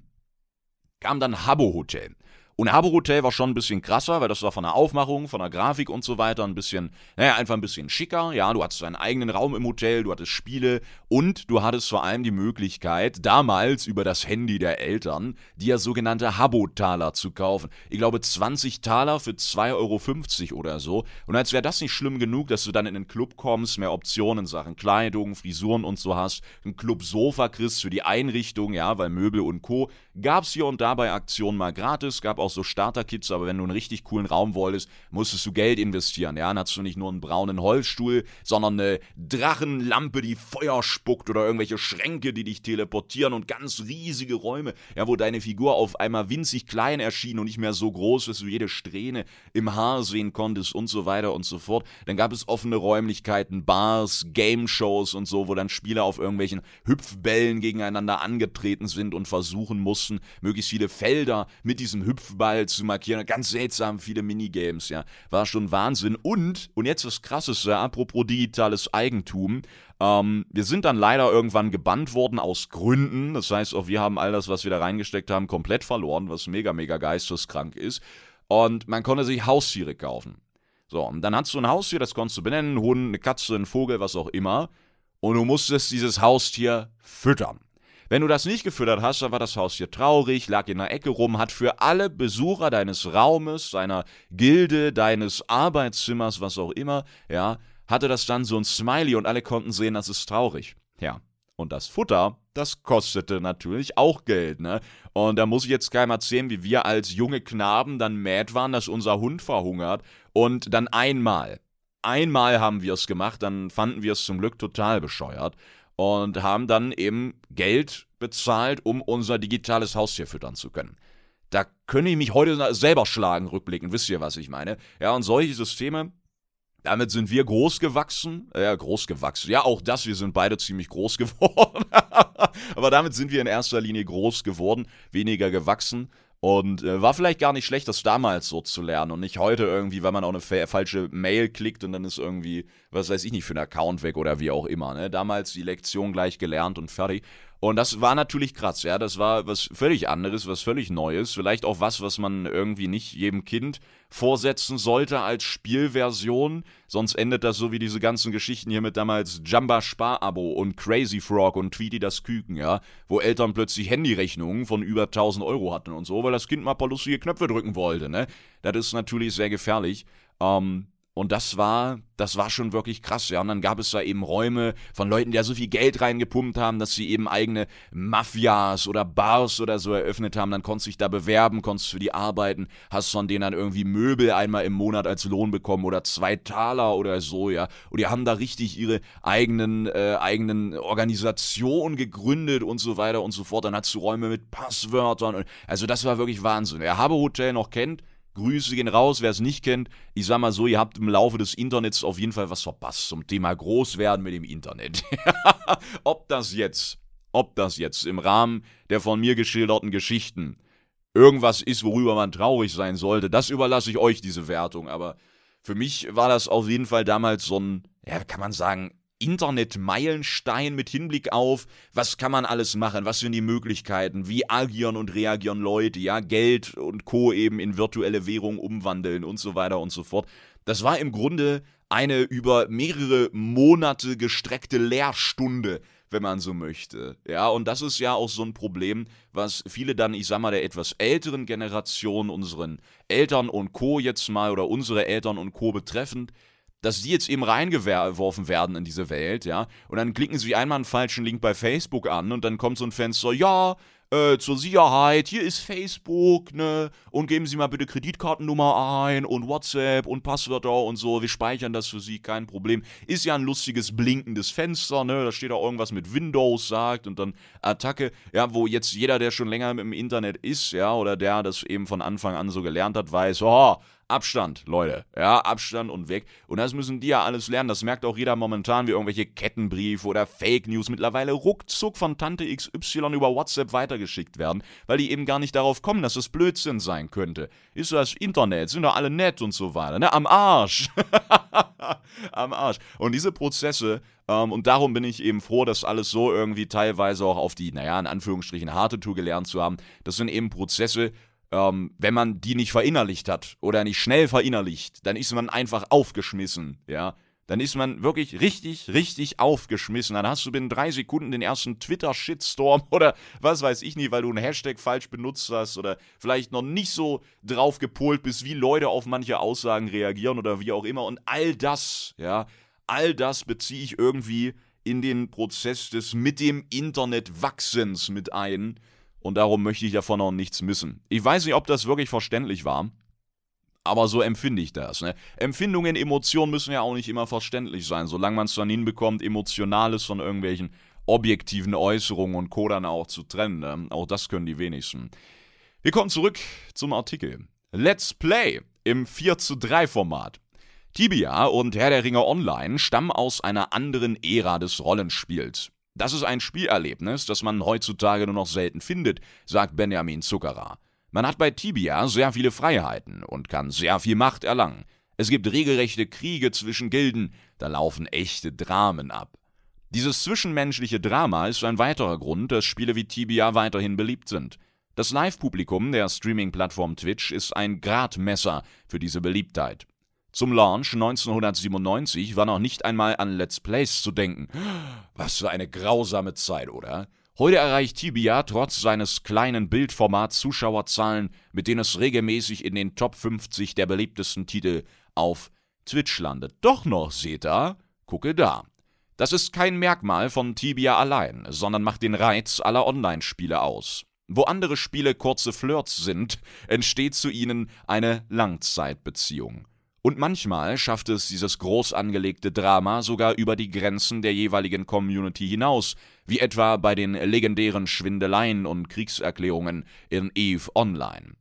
kam dann Habbo Hotel. Und Habbo Hotel war schon ein bisschen krasser, weil das war von der Aufmachung, von der Grafik und so weiter ein bisschen, naja, einfach ein bisschen schicker. Ja, du hattest deinen eigenen Raum im Hotel, du hattest Spiele und du hattest vor allem die Möglichkeit, damals über das Handy der Eltern, dir sogenannte Habbo-Taler zu kaufen. Ich glaube 20 Taler für 2,50 Euro oder so. Und als wäre das nicht schlimm genug, dass du dann in den Club kommst, mehr Optionen in Sachen Kleidung, Frisuren und so hast, ein Club-Sofa kriegst für die Einrichtung, ja, weil Möbel und Co. gab's hier und da bei Aktionen mal gratis, gab auch so Starter-Kits, aber wenn du einen richtig coolen Raum wolltest, musstest du Geld investieren. Ja, dann hast du nicht nur einen braunen Holzstuhl, sondern eine Drachenlampe, die Feuer spuckt oder irgendwelche Schränke, die dich teleportieren und ganz riesige Räume, ja, wo deine Figur auf einmal winzig klein erschien und nicht mehr so groß, dass du jede Strähne im Haar sehen konntest und so weiter und so fort. Dann gab es offene Räumlichkeiten, Bars, Game-Shows und so, wo dann Spieler auf irgendwelchen Hüpfbällen gegeneinander angetreten sind und versuchen mussten, möglichst viele Felder mit diesem Hüpf Kopfball zu markieren. Ganz seltsam viele Minigames, ja. War schon Wahnsinn. Und, und jetzt das Krasseste, apropos digitales Eigentum. Ähm, wir sind dann leider irgendwann gebannt worden aus Gründen. Das heißt, auch wir haben all das, was wir da reingesteckt haben, komplett verloren, was mega, mega geisteskrank ist. Und man konnte sich Haustiere kaufen. So, und dann hast du ein Haustier, das konntest du benennen, ein Hund, eine Katze, ein Vogel, was auch immer. Und du musstest dieses Haustier füttern. Wenn du das nicht gefüttert hast, dann war das Haus hier traurig, lag in der Ecke rum, hat für alle Besucher deines Raumes, deiner Gilde, deines Arbeitszimmers, was auch immer, ja, hatte das dann so ein Smiley und alle konnten sehen, das ist traurig. Ja. Und das Futter, das kostete natürlich auch Geld, ne? Und da muss ich jetzt keinem erzählen, wie wir als junge Knaben dann mad waren, dass unser Hund verhungert. Und dann einmal, einmal haben wir es gemacht, dann fanden wir es zum Glück total bescheuert und haben dann eben Geld bezahlt, um unser digitales Haustier füttern zu können. Da könnte ich mich heute selber schlagen, rückblicken, wisst ihr, was ich meine? Ja, und solche Systeme, damit sind wir groß gewachsen. Ja, groß gewachsen. Ja, auch das, wir sind beide ziemlich groß geworden. Aber damit sind wir in erster Linie groß geworden, weniger gewachsen. Und äh, war vielleicht gar nicht schlecht, das damals so zu lernen und nicht heute irgendwie, weil man auch eine falsche Mail klickt und dann ist irgendwie, was weiß ich nicht, für einen Account weg oder wie auch immer. Ne? Damals die Lektion gleich gelernt und fertig. Und das war natürlich krass, ja. Das war was völlig anderes, was völlig Neues. Vielleicht auch was, was man irgendwie nicht jedem Kind vorsetzen sollte als Spielversion. Sonst endet das so wie diese ganzen Geschichten hier mit damals Jamba Spar-Abo und Crazy Frog und Tweety das Küken, ja. Wo Eltern plötzlich Handyrechnungen von über 1000 Euro hatten und so, weil das Kind mal ein paar lustige Knöpfe drücken wollte, ne. Das ist natürlich sehr gefährlich. Ähm, und das war, das war schon wirklich krass, ja. Und dann gab es da eben Räume von Leuten, die da so viel Geld reingepumpt haben, dass sie eben eigene Mafias oder Bars oder so eröffnet haben. Dann konntest du dich da bewerben, konntest für die arbeiten, hast von denen dann irgendwie Möbel einmal im Monat als Lohn bekommen oder zwei Taler oder so, ja. Und die haben da richtig ihre eigenen, äh, eigenen Organisationen gegründet und so weiter und so fort. Dann hast du Räume mit Passwörtern. also das war wirklich Wahnsinn. Wer Habe Hotel noch kennt, Grüße gehen raus, wer es nicht kennt. Ich sag mal so, ihr habt im Laufe des Internets auf jeden Fall was verpasst zum Thema Großwerden mit dem Internet. ob das jetzt, ob das jetzt im Rahmen der von mir geschilderten Geschichten irgendwas ist, worüber man traurig sein sollte, das überlasse ich euch, diese Wertung. Aber für mich war das auf jeden Fall damals so ein, ja, kann man sagen, Internet-Meilenstein mit Hinblick auf, was kann man alles machen, was sind die Möglichkeiten, wie agieren und reagieren Leute, ja, Geld und Co. eben in virtuelle Währung umwandeln und so weiter und so fort. Das war im Grunde eine über mehrere Monate gestreckte Lehrstunde, wenn man so möchte. Ja, und das ist ja auch so ein Problem, was viele dann, ich sag mal, der etwas älteren Generation, unseren Eltern und Co. jetzt mal oder unsere Eltern und Co. betreffend, dass die jetzt eben reingeworfen werden in diese Welt, ja. Und dann klicken sie einmal einen falschen Link bei Facebook an und dann kommt so ein Fenster, ja, äh, zur Sicherheit, hier ist Facebook, ne, und geben Sie mal bitte Kreditkartennummer ein und WhatsApp und Passwörter und so, wir speichern das für Sie, kein Problem. Ist ja ein lustiges blinkendes Fenster, ne, da steht auch irgendwas mit Windows sagt und dann Attacke, ja, wo jetzt jeder, der schon länger im Internet ist, ja, oder der das eben von Anfang an so gelernt hat, weiß, oh, Abstand, Leute. Ja, Abstand und weg. Und das müssen die ja alles lernen. Das merkt auch jeder momentan, wie irgendwelche Kettenbriefe oder Fake News mittlerweile ruckzuck von Tante XY über WhatsApp weitergeschickt werden, weil die eben gar nicht darauf kommen, dass es Blödsinn sein könnte. Ist das Internet, sind doch alle nett und so weiter. Ne? Am Arsch. Am Arsch. Und diese Prozesse, ähm, und darum bin ich eben froh, dass alles so irgendwie teilweise auch auf die, naja, in Anführungsstrichen harte Tour gelernt zu haben. Das sind eben Prozesse, ähm, wenn man die nicht verinnerlicht hat oder nicht schnell verinnerlicht, dann ist man einfach aufgeschmissen, ja. Dann ist man wirklich richtig, richtig aufgeschmissen. Dann hast du binnen drei Sekunden den ersten Twitter-Shitstorm oder was weiß ich nicht, weil du einen Hashtag falsch benutzt hast oder vielleicht noch nicht so drauf gepolt bist, wie Leute auf manche Aussagen reagieren oder wie auch immer. Und all das, ja, all das beziehe ich irgendwie in den Prozess des mit dem Internet Wachsens mit ein und darum möchte ich davon auch nichts missen. Ich weiß nicht, ob das wirklich verständlich war, aber so empfinde ich das. Ne? Empfindungen, Emotionen müssen ja auch nicht immer verständlich sein, solange man es dann hinbekommt, Emotionales von irgendwelchen objektiven Äußerungen und Codern auch zu trennen. Ne? Auch das können die wenigsten. Wir kommen zurück zum Artikel. Let's Play im 4 zu 3 Format. Tibia und Herr der Ringe Online stammen aus einer anderen Ära des Rollenspiels. Das ist ein Spielerlebnis, das man heutzutage nur noch selten findet, sagt Benjamin Zuckerer. Man hat bei Tibia sehr viele Freiheiten und kann sehr viel Macht erlangen. Es gibt regelrechte Kriege zwischen Gilden, da laufen echte Dramen ab. Dieses zwischenmenschliche Drama ist ein weiterer Grund, dass Spiele wie Tibia weiterhin beliebt sind. Das Live-Publikum der Streaming-Plattform Twitch ist ein Gradmesser für diese Beliebtheit. Zum Launch 1997 war noch nicht einmal an Let's Plays zu denken. Was für eine grausame Zeit, oder? Heute erreicht Tibia trotz seines kleinen Bildformats Zuschauerzahlen, mit denen es regelmäßig in den Top 50 der beliebtesten Titel auf Twitch landet. Doch noch, seht ihr? Gucke da. Das ist kein Merkmal von Tibia allein, sondern macht den Reiz aller Online-Spiele aus. Wo andere Spiele kurze Flirts sind, entsteht zu ihnen eine Langzeitbeziehung. Und manchmal schafft es dieses groß angelegte Drama sogar über die Grenzen der jeweiligen Community hinaus, wie etwa bei den legendären Schwindeleien und Kriegserklärungen in EVE Online.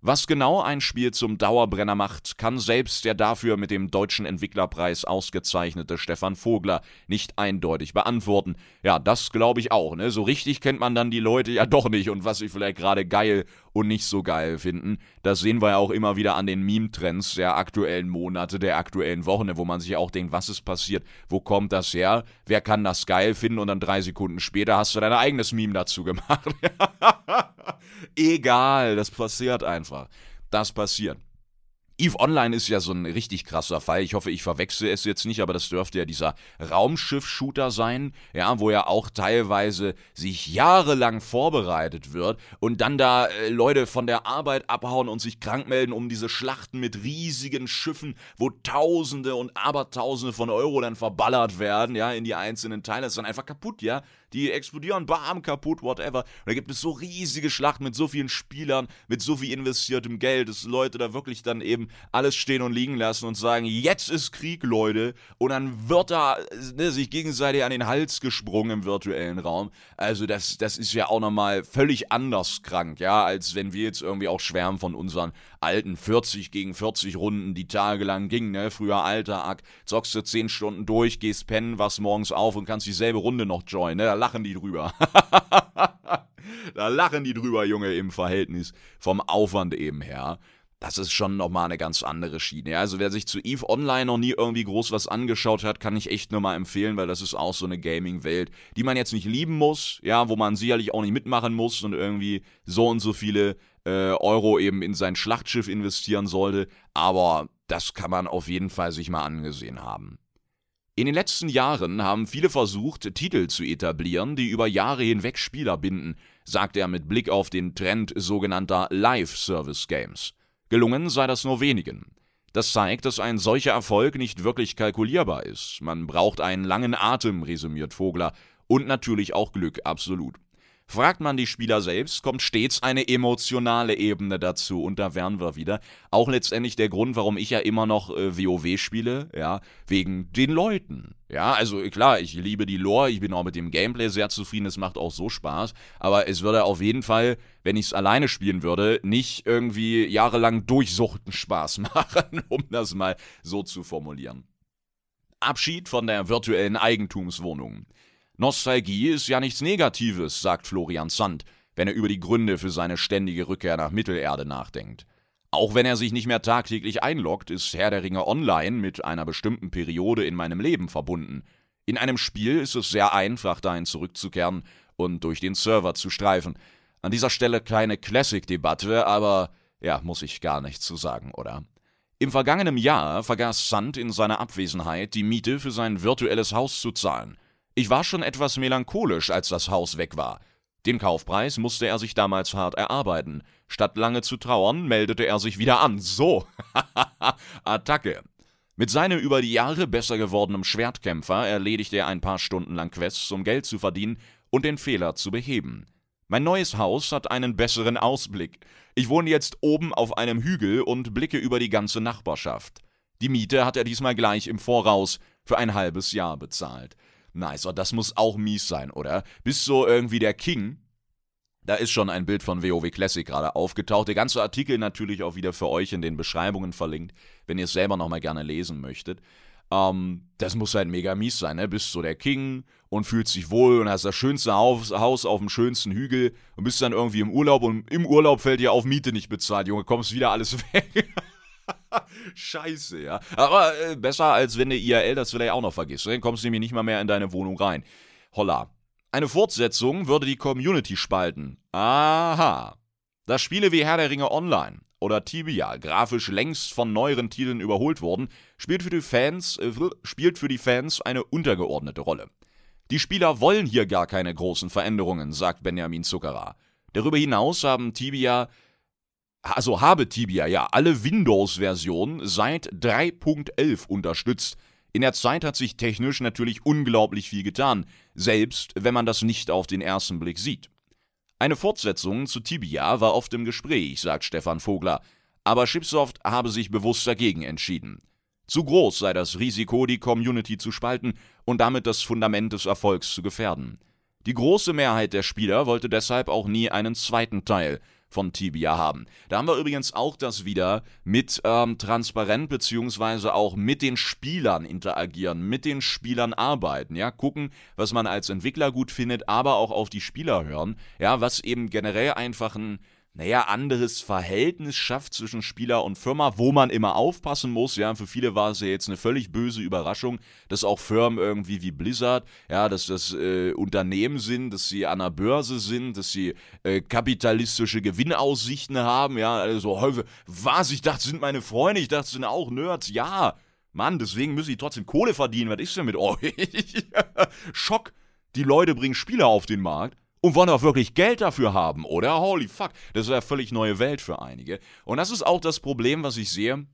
Was genau ein Spiel zum Dauerbrenner macht, kann selbst der dafür mit dem Deutschen Entwicklerpreis ausgezeichnete Stefan Vogler nicht eindeutig beantworten. Ja, das glaube ich auch, ne? So richtig kennt man dann die Leute ja doch nicht und was sie vielleicht gerade geil und nicht so geil finden, das sehen wir ja auch immer wieder an den Meme-Trends der aktuellen Monate, der aktuellen Wochen, wo man sich auch denkt, was ist passiert, wo kommt das her, wer kann das geil finden und dann drei Sekunden später hast du dein eigenes Meme dazu gemacht. Egal, das passiert einfach. Das passiert. Eve Online ist ja so ein richtig krasser Fall. Ich hoffe, ich verwechsel es jetzt nicht, aber das dürfte ja dieser Raumschiff-Shooter sein, ja, wo ja auch teilweise sich jahrelang vorbereitet wird und dann da äh, Leute von der Arbeit abhauen und sich krank melden, um diese Schlachten mit riesigen Schiffen, wo Tausende und Abertausende von Euro dann verballert werden, ja, in die einzelnen Teile. Das ist dann einfach kaputt, ja die explodieren, bam, kaputt, whatever. Und da gibt es so riesige Schlachten mit so vielen Spielern, mit so viel investiertem Geld, dass Leute da wirklich dann eben alles stehen und liegen lassen und sagen, jetzt ist Krieg, Leute. Und dann wird da ne, sich gegenseitig an den Hals gesprungen im virtuellen Raum. Also das, das ist ja auch nochmal völlig anders krank, ja, als wenn wir jetzt irgendwie auch schwärmen von unseren alten 40 gegen 40 Runden, die tagelang gingen, ne? Früher alter Ack, zockst du 10 Stunden durch, gehst pennen, wachst morgens auf und kannst dieselbe Runde noch joinen, ne? Da lachen die drüber. da lachen die drüber, Junge, im Verhältnis vom Aufwand eben her. Das ist schon nochmal eine ganz andere Schiene. Also wer sich zu EVE Online noch nie irgendwie groß was angeschaut hat, kann ich echt nur mal empfehlen, weil das ist auch so eine Gaming-Welt, die man jetzt nicht lieben muss, ja, wo man sicherlich auch nicht mitmachen muss und irgendwie so und so viele äh, Euro eben in sein Schlachtschiff investieren sollte, aber das kann man auf jeden Fall sich mal angesehen haben. In den letzten Jahren haben viele versucht, Titel zu etablieren, die über Jahre hinweg Spieler binden, sagt er mit Blick auf den Trend sogenannter Live-Service-Games. Gelungen sei das nur wenigen. Das zeigt, dass ein solcher Erfolg nicht wirklich kalkulierbar ist. Man braucht einen langen Atem, resümiert Vogler, und natürlich auch Glück, absolut. Fragt man die Spieler selbst, kommt stets eine emotionale Ebene dazu und da wären wir wieder. Auch letztendlich der Grund, warum ich ja immer noch äh, WoW spiele, ja, wegen den Leuten. Ja, also klar, ich liebe die Lore, ich bin auch mit dem Gameplay sehr zufrieden, es macht auch so Spaß, aber es würde auf jeden Fall, wenn ich es alleine spielen würde, nicht irgendwie jahrelang durchsuchten Spaß machen, um das mal so zu formulieren. Abschied von der virtuellen Eigentumswohnung. Nostalgie ist ja nichts Negatives, sagt Florian Sand, wenn er über die Gründe für seine ständige Rückkehr nach Mittelerde nachdenkt. Auch wenn er sich nicht mehr tagtäglich einloggt, ist Herr der Ringe online mit einer bestimmten Periode in meinem Leben verbunden. In einem Spiel ist es sehr einfach, dahin zurückzukehren und durch den Server zu streifen. An dieser Stelle keine Classic-Debatte, aber ja, muss ich gar nichts zu sagen, oder? Im vergangenen Jahr vergaß Sand in seiner Abwesenheit die Miete für sein virtuelles Haus zu zahlen. Ich war schon etwas melancholisch, als das Haus weg war. Den Kaufpreis musste er sich damals hart erarbeiten. Statt lange zu trauern, meldete er sich wieder an. So, Attacke. Mit seinem über die Jahre besser gewordenen Schwertkämpfer erledigte er ein paar Stunden lang Quests, um Geld zu verdienen und den Fehler zu beheben. Mein neues Haus hat einen besseren Ausblick. Ich wohne jetzt oben auf einem Hügel und blicke über die ganze Nachbarschaft. Die Miete hat er diesmal gleich im Voraus für ein halbes Jahr bezahlt. Nice, oh, das muss auch mies sein, oder? Bist so irgendwie der King. Da ist schon ein Bild von WoW Classic gerade aufgetaucht. Der ganze Artikel natürlich auch wieder für euch in den Beschreibungen verlinkt, wenn ihr es selber nochmal gerne lesen möchtet. Ähm, das muss halt mega mies sein, ne? Bist so der King und fühlst dich wohl und hast das schönste Haus, Haus auf dem schönsten Hügel und bist dann irgendwie im Urlaub und im Urlaub fällt dir auf Miete nicht bezahlt, Junge, kommst wieder alles weg. Scheiße, ja. Aber äh, besser, als wenn der IRL das vielleicht auch noch vergisst. Dann kommst du nämlich nicht mal mehr in deine Wohnung rein. Holla. Eine Fortsetzung würde die Community spalten. Aha. Dass Spiele wie Herr der Ringe Online oder Tibia grafisch längst von neueren Titeln überholt wurden, spielt für die Fans, äh, spielt für die Fans eine untergeordnete Rolle. Die Spieler wollen hier gar keine großen Veränderungen, sagt Benjamin Zuckerer. Darüber hinaus haben Tibia also habe Tibia ja alle Windows-Versionen seit 3.11 unterstützt. In der Zeit hat sich technisch natürlich unglaublich viel getan, selbst wenn man das nicht auf den ersten Blick sieht. Eine Fortsetzung zu Tibia war oft im Gespräch, sagt Stefan Vogler, aber Chipsoft habe sich bewusst dagegen entschieden. Zu groß sei das Risiko, die Community zu spalten und damit das Fundament des Erfolgs zu gefährden. Die große Mehrheit der Spieler wollte deshalb auch nie einen zweiten Teil von Tibia haben. Da haben wir übrigens auch das wieder mit ähm, transparent beziehungsweise auch mit den Spielern interagieren, mit den Spielern arbeiten, ja, gucken, was man als Entwickler gut findet, aber auch auf die Spieler hören, ja, was eben generell einfach ein naja, anderes Verhältnis schafft zwischen Spieler und Firma, wo man immer aufpassen muss. Ja, für viele war es ja jetzt eine völlig böse Überraschung, dass auch Firmen irgendwie wie Blizzard, ja, dass das äh, Unternehmen sind, dass sie an der Börse sind, dass sie äh, kapitalistische Gewinnaussichten haben. Ja, also häufig, was? Ich dachte, sind meine Freunde, ich dachte, sind auch Nerds. Ja, Mann, deswegen müssen ich trotzdem Kohle verdienen. Was ist denn mit euch? Schock. Die Leute bringen Spieler auf den Markt und wollen auch wirklich Geld dafür haben, oder? Holy fuck, das ist ja völlig neue Welt für einige. Und das ist auch das Problem, was ich sehe,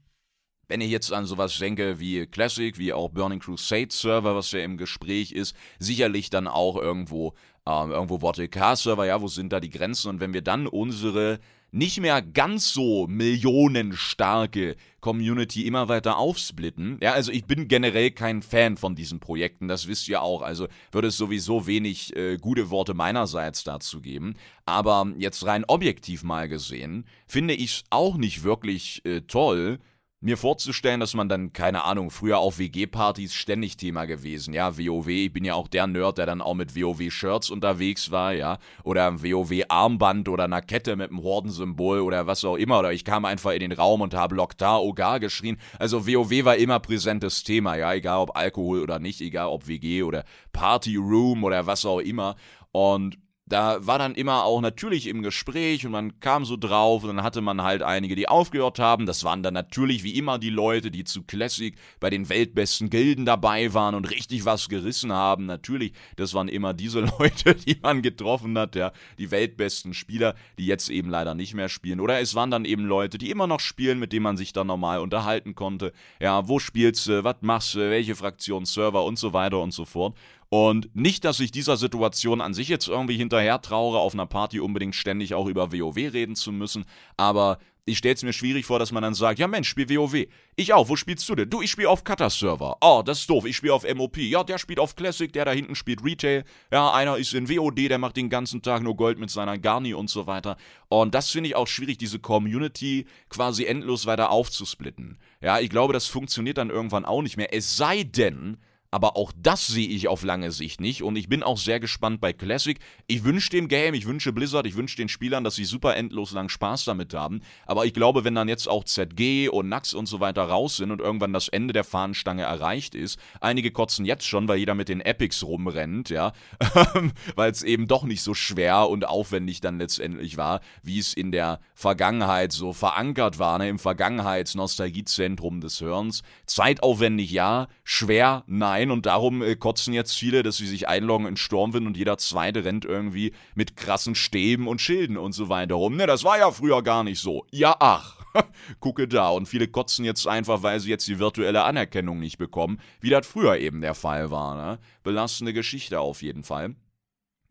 wenn ich jetzt an sowas denke wie Classic, wie auch Burning Crusade Server, was ja im Gespräch ist, sicherlich dann auch irgendwo, ähm, irgendwo VTK Server, ja, wo sind da die Grenzen? Und wenn wir dann unsere nicht mehr ganz so millionenstarke Community immer weiter aufsplitten. Ja, also ich bin generell kein Fan von diesen Projekten, das wisst ihr auch. Also würde es sowieso wenig äh, gute Worte meinerseits dazu geben. Aber jetzt rein objektiv mal gesehen, finde ich es auch nicht wirklich äh, toll, mir vorzustellen, dass man dann, keine Ahnung, früher auf WG-Partys ständig Thema gewesen, ja, WoW, ich bin ja auch der Nerd, der dann auch mit WoW-Shirts unterwegs war, ja, oder ein WoW-Armband oder einer Kette mit einem Hordensymbol oder was auch immer, oder ich kam einfach in den Raum und habe Loktar Ogar geschrien, also WoW war immer präsentes Thema, ja, egal ob Alkohol oder nicht, egal ob WG oder Party Room oder was auch immer, und da war dann immer auch natürlich im Gespräch und man kam so drauf und dann hatte man halt einige, die aufgehört haben. Das waren dann natürlich wie immer die Leute, die zu Classic bei den weltbesten Gilden dabei waren und richtig was gerissen haben. Natürlich, das waren immer diese Leute, die man getroffen hat, ja, die weltbesten Spieler, die jetzt eben leider nicht mehr spielen. Oder es waren dann eben Leute, die immer noch spielen, mit denen man sich dann normal unterhalten konnte. Ja, wo spielst du, was machst du, welche Fraktion, Server und so weiter und so fort. Und nicht, dass ich dieser Situation an sich jetzt irgendwie hinterher traure, auf einer Party unbedingt ständig auch über WoW reden zu müssen, aber ich stelle es mir schwierig vor, dass man dann sagt, ja Mensch, spiel WoW. Ich auch, wo spielst du denn? Du, ich spiele auf Cutter-Server. Oh, das ist doof, ich spiele auf MOP. Ja, der spielt auf Classic, der da hinten spielt Retail. Ja, einer ist in WoD, der macht den ganzen Tag nur Gold mit seiner Garni und so weiter. Und das finde ich auch schwierig, diese Community quasi endlos weiter aufzusplitten. Ja, ich glaube, das funktioniert dann irgendwann auch nicht mehr. Es sei denn, aber auch das sehe ich auf lange Sicht nicht und ich bin auch sehr gespannt bei Classic. Ich wünsche dem Game, ich wünsche Blizzard, ich wünsche den Spielern, dass sie super endlos lang Spaß damit haben. Aber ich glaube, wenn dann jetzt auch ZG und Nax und so weiter raus sind und irgendwann das Ende der Fahnenstange erreicht ist, einige kotzen jetzt schon, weil jeder mit den Epics rumrennt, ja, weil es eben doch nicht so schwer und aufwendig dann letztendlich war, wie es in der Vergangenheit so verankert war, ne? im Vergangenheitsnostalgiezentrum des Hörens. Zeitaufwendig ja, schwer nein rein und darum äh, kotzen jetzt viele, dass sie sich einloggen in Stormwind und jeder zweite rennt irgendwie mit krassen Stäben und Schilden und so weiter rum. Ne, das war ja früher gar nicht so. Ja, ach. Gucke da. Und viele kotzen jetzt einfach, weil sie jetzt die virtuelle Anerkennung nicht bekommen, wie das früher eben der Fall war. Ne? Belastende Geschichte auf jeden Fall.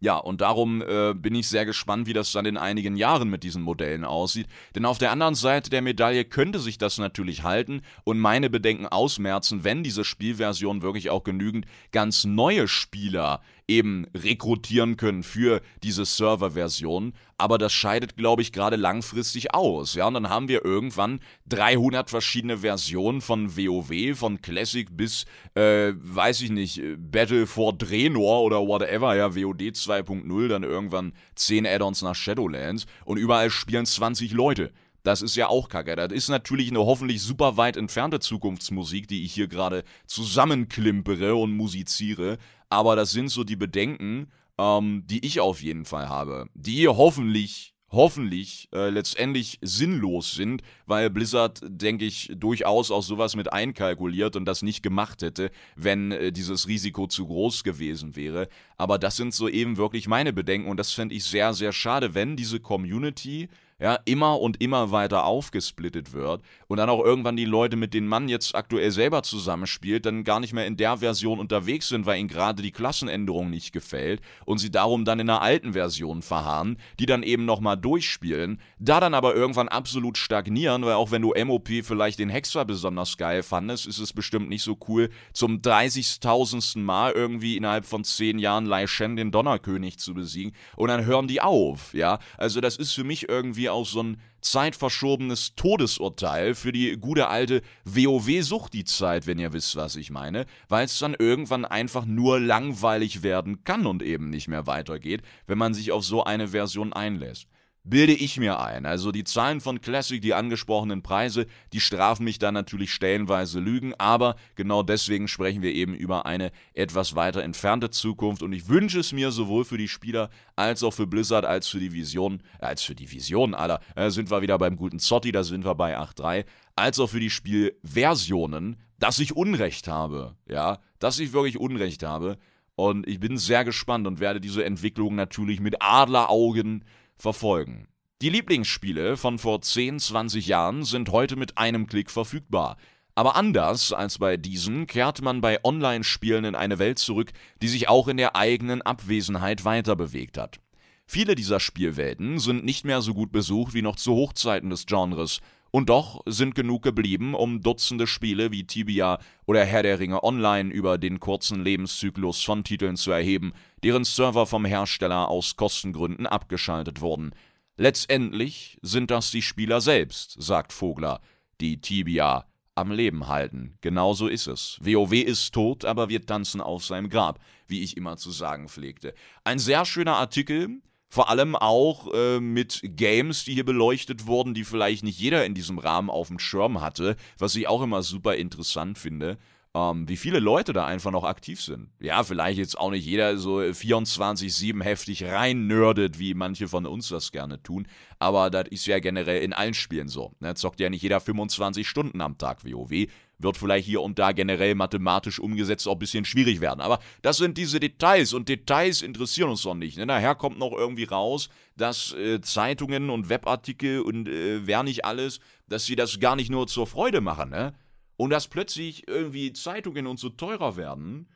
Ja, und darum äh, bin ich sehr gespannt, wie das dann in einigen Jahren mit diesen Modellen aussieht. Denn auf der anderen Seite der Medaille könnte sich das natürlich halten und meine Bedenken ausmerzen, wenn diese Spielversion wirklich auch genügend ganz neue Spieler eben rekrutieren können für diese Serverversion. Aber das scheidet, glaube ich, gerade langfristig aus. Ja, und dann haben wir irgendwann 300 verschiedene Versionen von WoW, von Classic bis, äh, weiß ich nicht, Battle for Draenor oder whatever, ja, WoD 2.0, dann irgendwann 10 Add-ons nach Shadowlands und überall spielen 20 Leute. Das ist ja auch kacke. Das ist natürlich eine hoffentlich super weit entfernte Zukunftsmusik, die ich hier gerade zusammenklimpere und musiziere. Aber das sind so die Bedenken, ähm, die ich auf jeden Fall habe. Die hoffentlich hoffentlich äh, letztendlich sinnlos sind, weil Blizzard, denke ich, durchaus auch sowas mit einkalkuliert und das nicht gemacht hätte, wenn äh, dieses Risiko zu groß gewesen wäre. Aber das sind so eben wirklich meine Bedenken und das fände ich sehr, sehr schade, wenn diese Community ja, immer und immer weiter aufgesplittet wird und dann auch irgendwann die Leute, mit denen man jetzt aktuell selber zusammenspielt, dann gar nicht mehr in der Version unterwegs sind, weil ihnen gerade die Klassenänderung nicht gefällt und sie darum dann in einer alten Version verharren, die dann eben nochmal durchspielen, da dann aber irgendwann absolut stagnieren, weil auch wenn du MOP vielleicht den Hexer besonders geil fandest, ist es bestimmt nicht so cool, zum 30.000. Mal irgendwie innerhalb von 10 Jahren Lai Shen den Donnerkönig zu besiegen und dann hören die auf, ja. Also das ist für mich irgendwie irgendwie auch so ein zeitverschobenes Todesurteil für die gute alte WoW-Sucht die Zeit, wenn ihr wisst, was ich meine, weil es dann irgendwann einfach nur langweilig werden kann und eben nicht mehr weitergeht, wenn man sich auf so eine Version einlässt bilde ich mir ein. Also die Zahlen von Classic, die angesprochenen Preise, die strafen mich dann natürlich stellenweise Lügen, aber genau deswegen sprechen wir eben über eine etwas weiter entfernte Zukunft. Und ich wünsche es mir sowohl für die Spieler als auch für Blizzard als für die Vision, als für die Vision, Alter, äh, sind wir wieder beim guten Zotti, da sind wir bei 8.3, als auch für die Spielversionen, dass ich Unrecht habe, ja, dass ich wirklich Unrecht habe. Und ich bin sehr gespannt und werde diese Entwicklung natürlich mit Adleraugen verfolgen. Die Lieblingsspiele von vor 10, 20 Jahren sind heute mit einem Klick verfügbar. Aber anders als bei diesen kehrt man bei Online-Spielen in eine Welt zurück, die sich auch in der eigenen Abwesenheit weiterbewegt hat. Viele dieser Spielwelten sind nicht mehr so gut besucht wie noch zu Hochzeiten des Genres, und doch sind genug geblieben, um Dutzende Spiele wie Tibia oder Herr der Ringe Online über den kurzen Lebenszyklus von Titeln zu erheben, deren Server vom Hersteller aus Kostengründen abgeschaltet wurden. Letztendlich sind das die Spieler selbst, sagt Vogler, die Tibia am Leben halten. Genauso ist es. WoW ist tot, aber wir tanzen auf seinem Grab, wie ich immer zu sagen pflegte. Ein sehr schöner Artikel, vor allem auch äh, mit Games, die hier beleuchtet wurden, die vielleicht nicht jeder in diesem Rahmen auf dem Schirm hatte, was ich auch immer super interessant finde. Ähm, wie viele Leute da einfach noch aktiv sind. Ja, vielleicht jetzt auch nicht jeder so 24-7 heftig rein nerdet, wie manche von uns das gerne tun, aber das ist ja generell in allen Spielen so. Ne? Zockt ja nicht jeder 25 Stunden am Tag WoW wird vielleicht hier und da generell mathematisch umgesetzt auch ein bisschen schwierig werden. Aber das sind diese Details und Details interessieren uns doch nicht. Ne? Nachher kommt noch irgendwie raus, dass äh, Zeitungen und Webartikel und äh, wer nicht alles, dass sie das gar nicht nur zur Freude machen. Ne? Und dass plötzlich irgendwie Zeitungen und so teurer werden,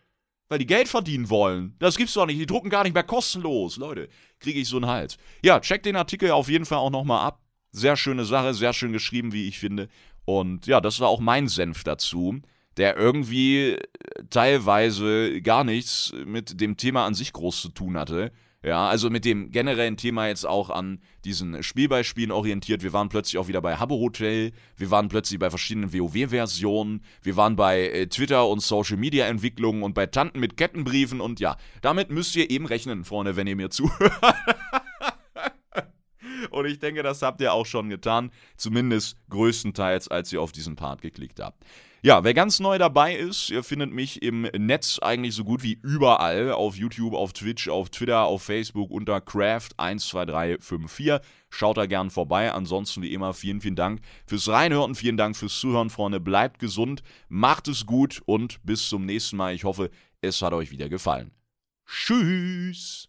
weil die Geld verdienen wollen. Das gibt's doch nicht. Die drucken gar nicht mehr kostenlos. Leute, kriege ich so einen Hals. Ja, checkt den Artikel auf jeden Fall auch nochmal ab. Sehr schöne Sache, sehr schön geschrieben, wie ich finde. Und ja, das war auch mein Senf dazu, der irgendwie teilweise gar nichts mit dem Thema an sich groß zu tun hatte. Ja, also mit dem generellen Thema jetzt auch an diesen Spielbeispielen orientiert. Wir waren plötzlich auch wieder bei Habbo Hotel, wir waren plötzlich bei verschiedenen WoW-Versionen, wir waren bei äh, Twitter und Social-Media-Entwicklungen und bei Tanten mit Kettenbriefen und ja, damit müsst ihr eben rechnen, Freunde, wenn ihr mir zuhört. Und ich denke, das habt ihr auch schon getan. Zumindest größtenteils, als ihr auf diesen Part geklickt habt. Ja, wer ganz neu dabei ist, ihr findet mich im Netz eigentlich so gut wie überall. Auf YouTube, auf Twitch, auf Twitter, auf Facebook unter Craft12354. Schaut da gern vorbei. Ansonsten wie immer vielen, vielen Dank fürs Reinhören. Vielen Dank fürs Zuhören, Freunde. Bleibt gesund, macht es gut und bis zum nächsten Mal. Ich hoffe, es hat euch wieder gefallen. Tschüss.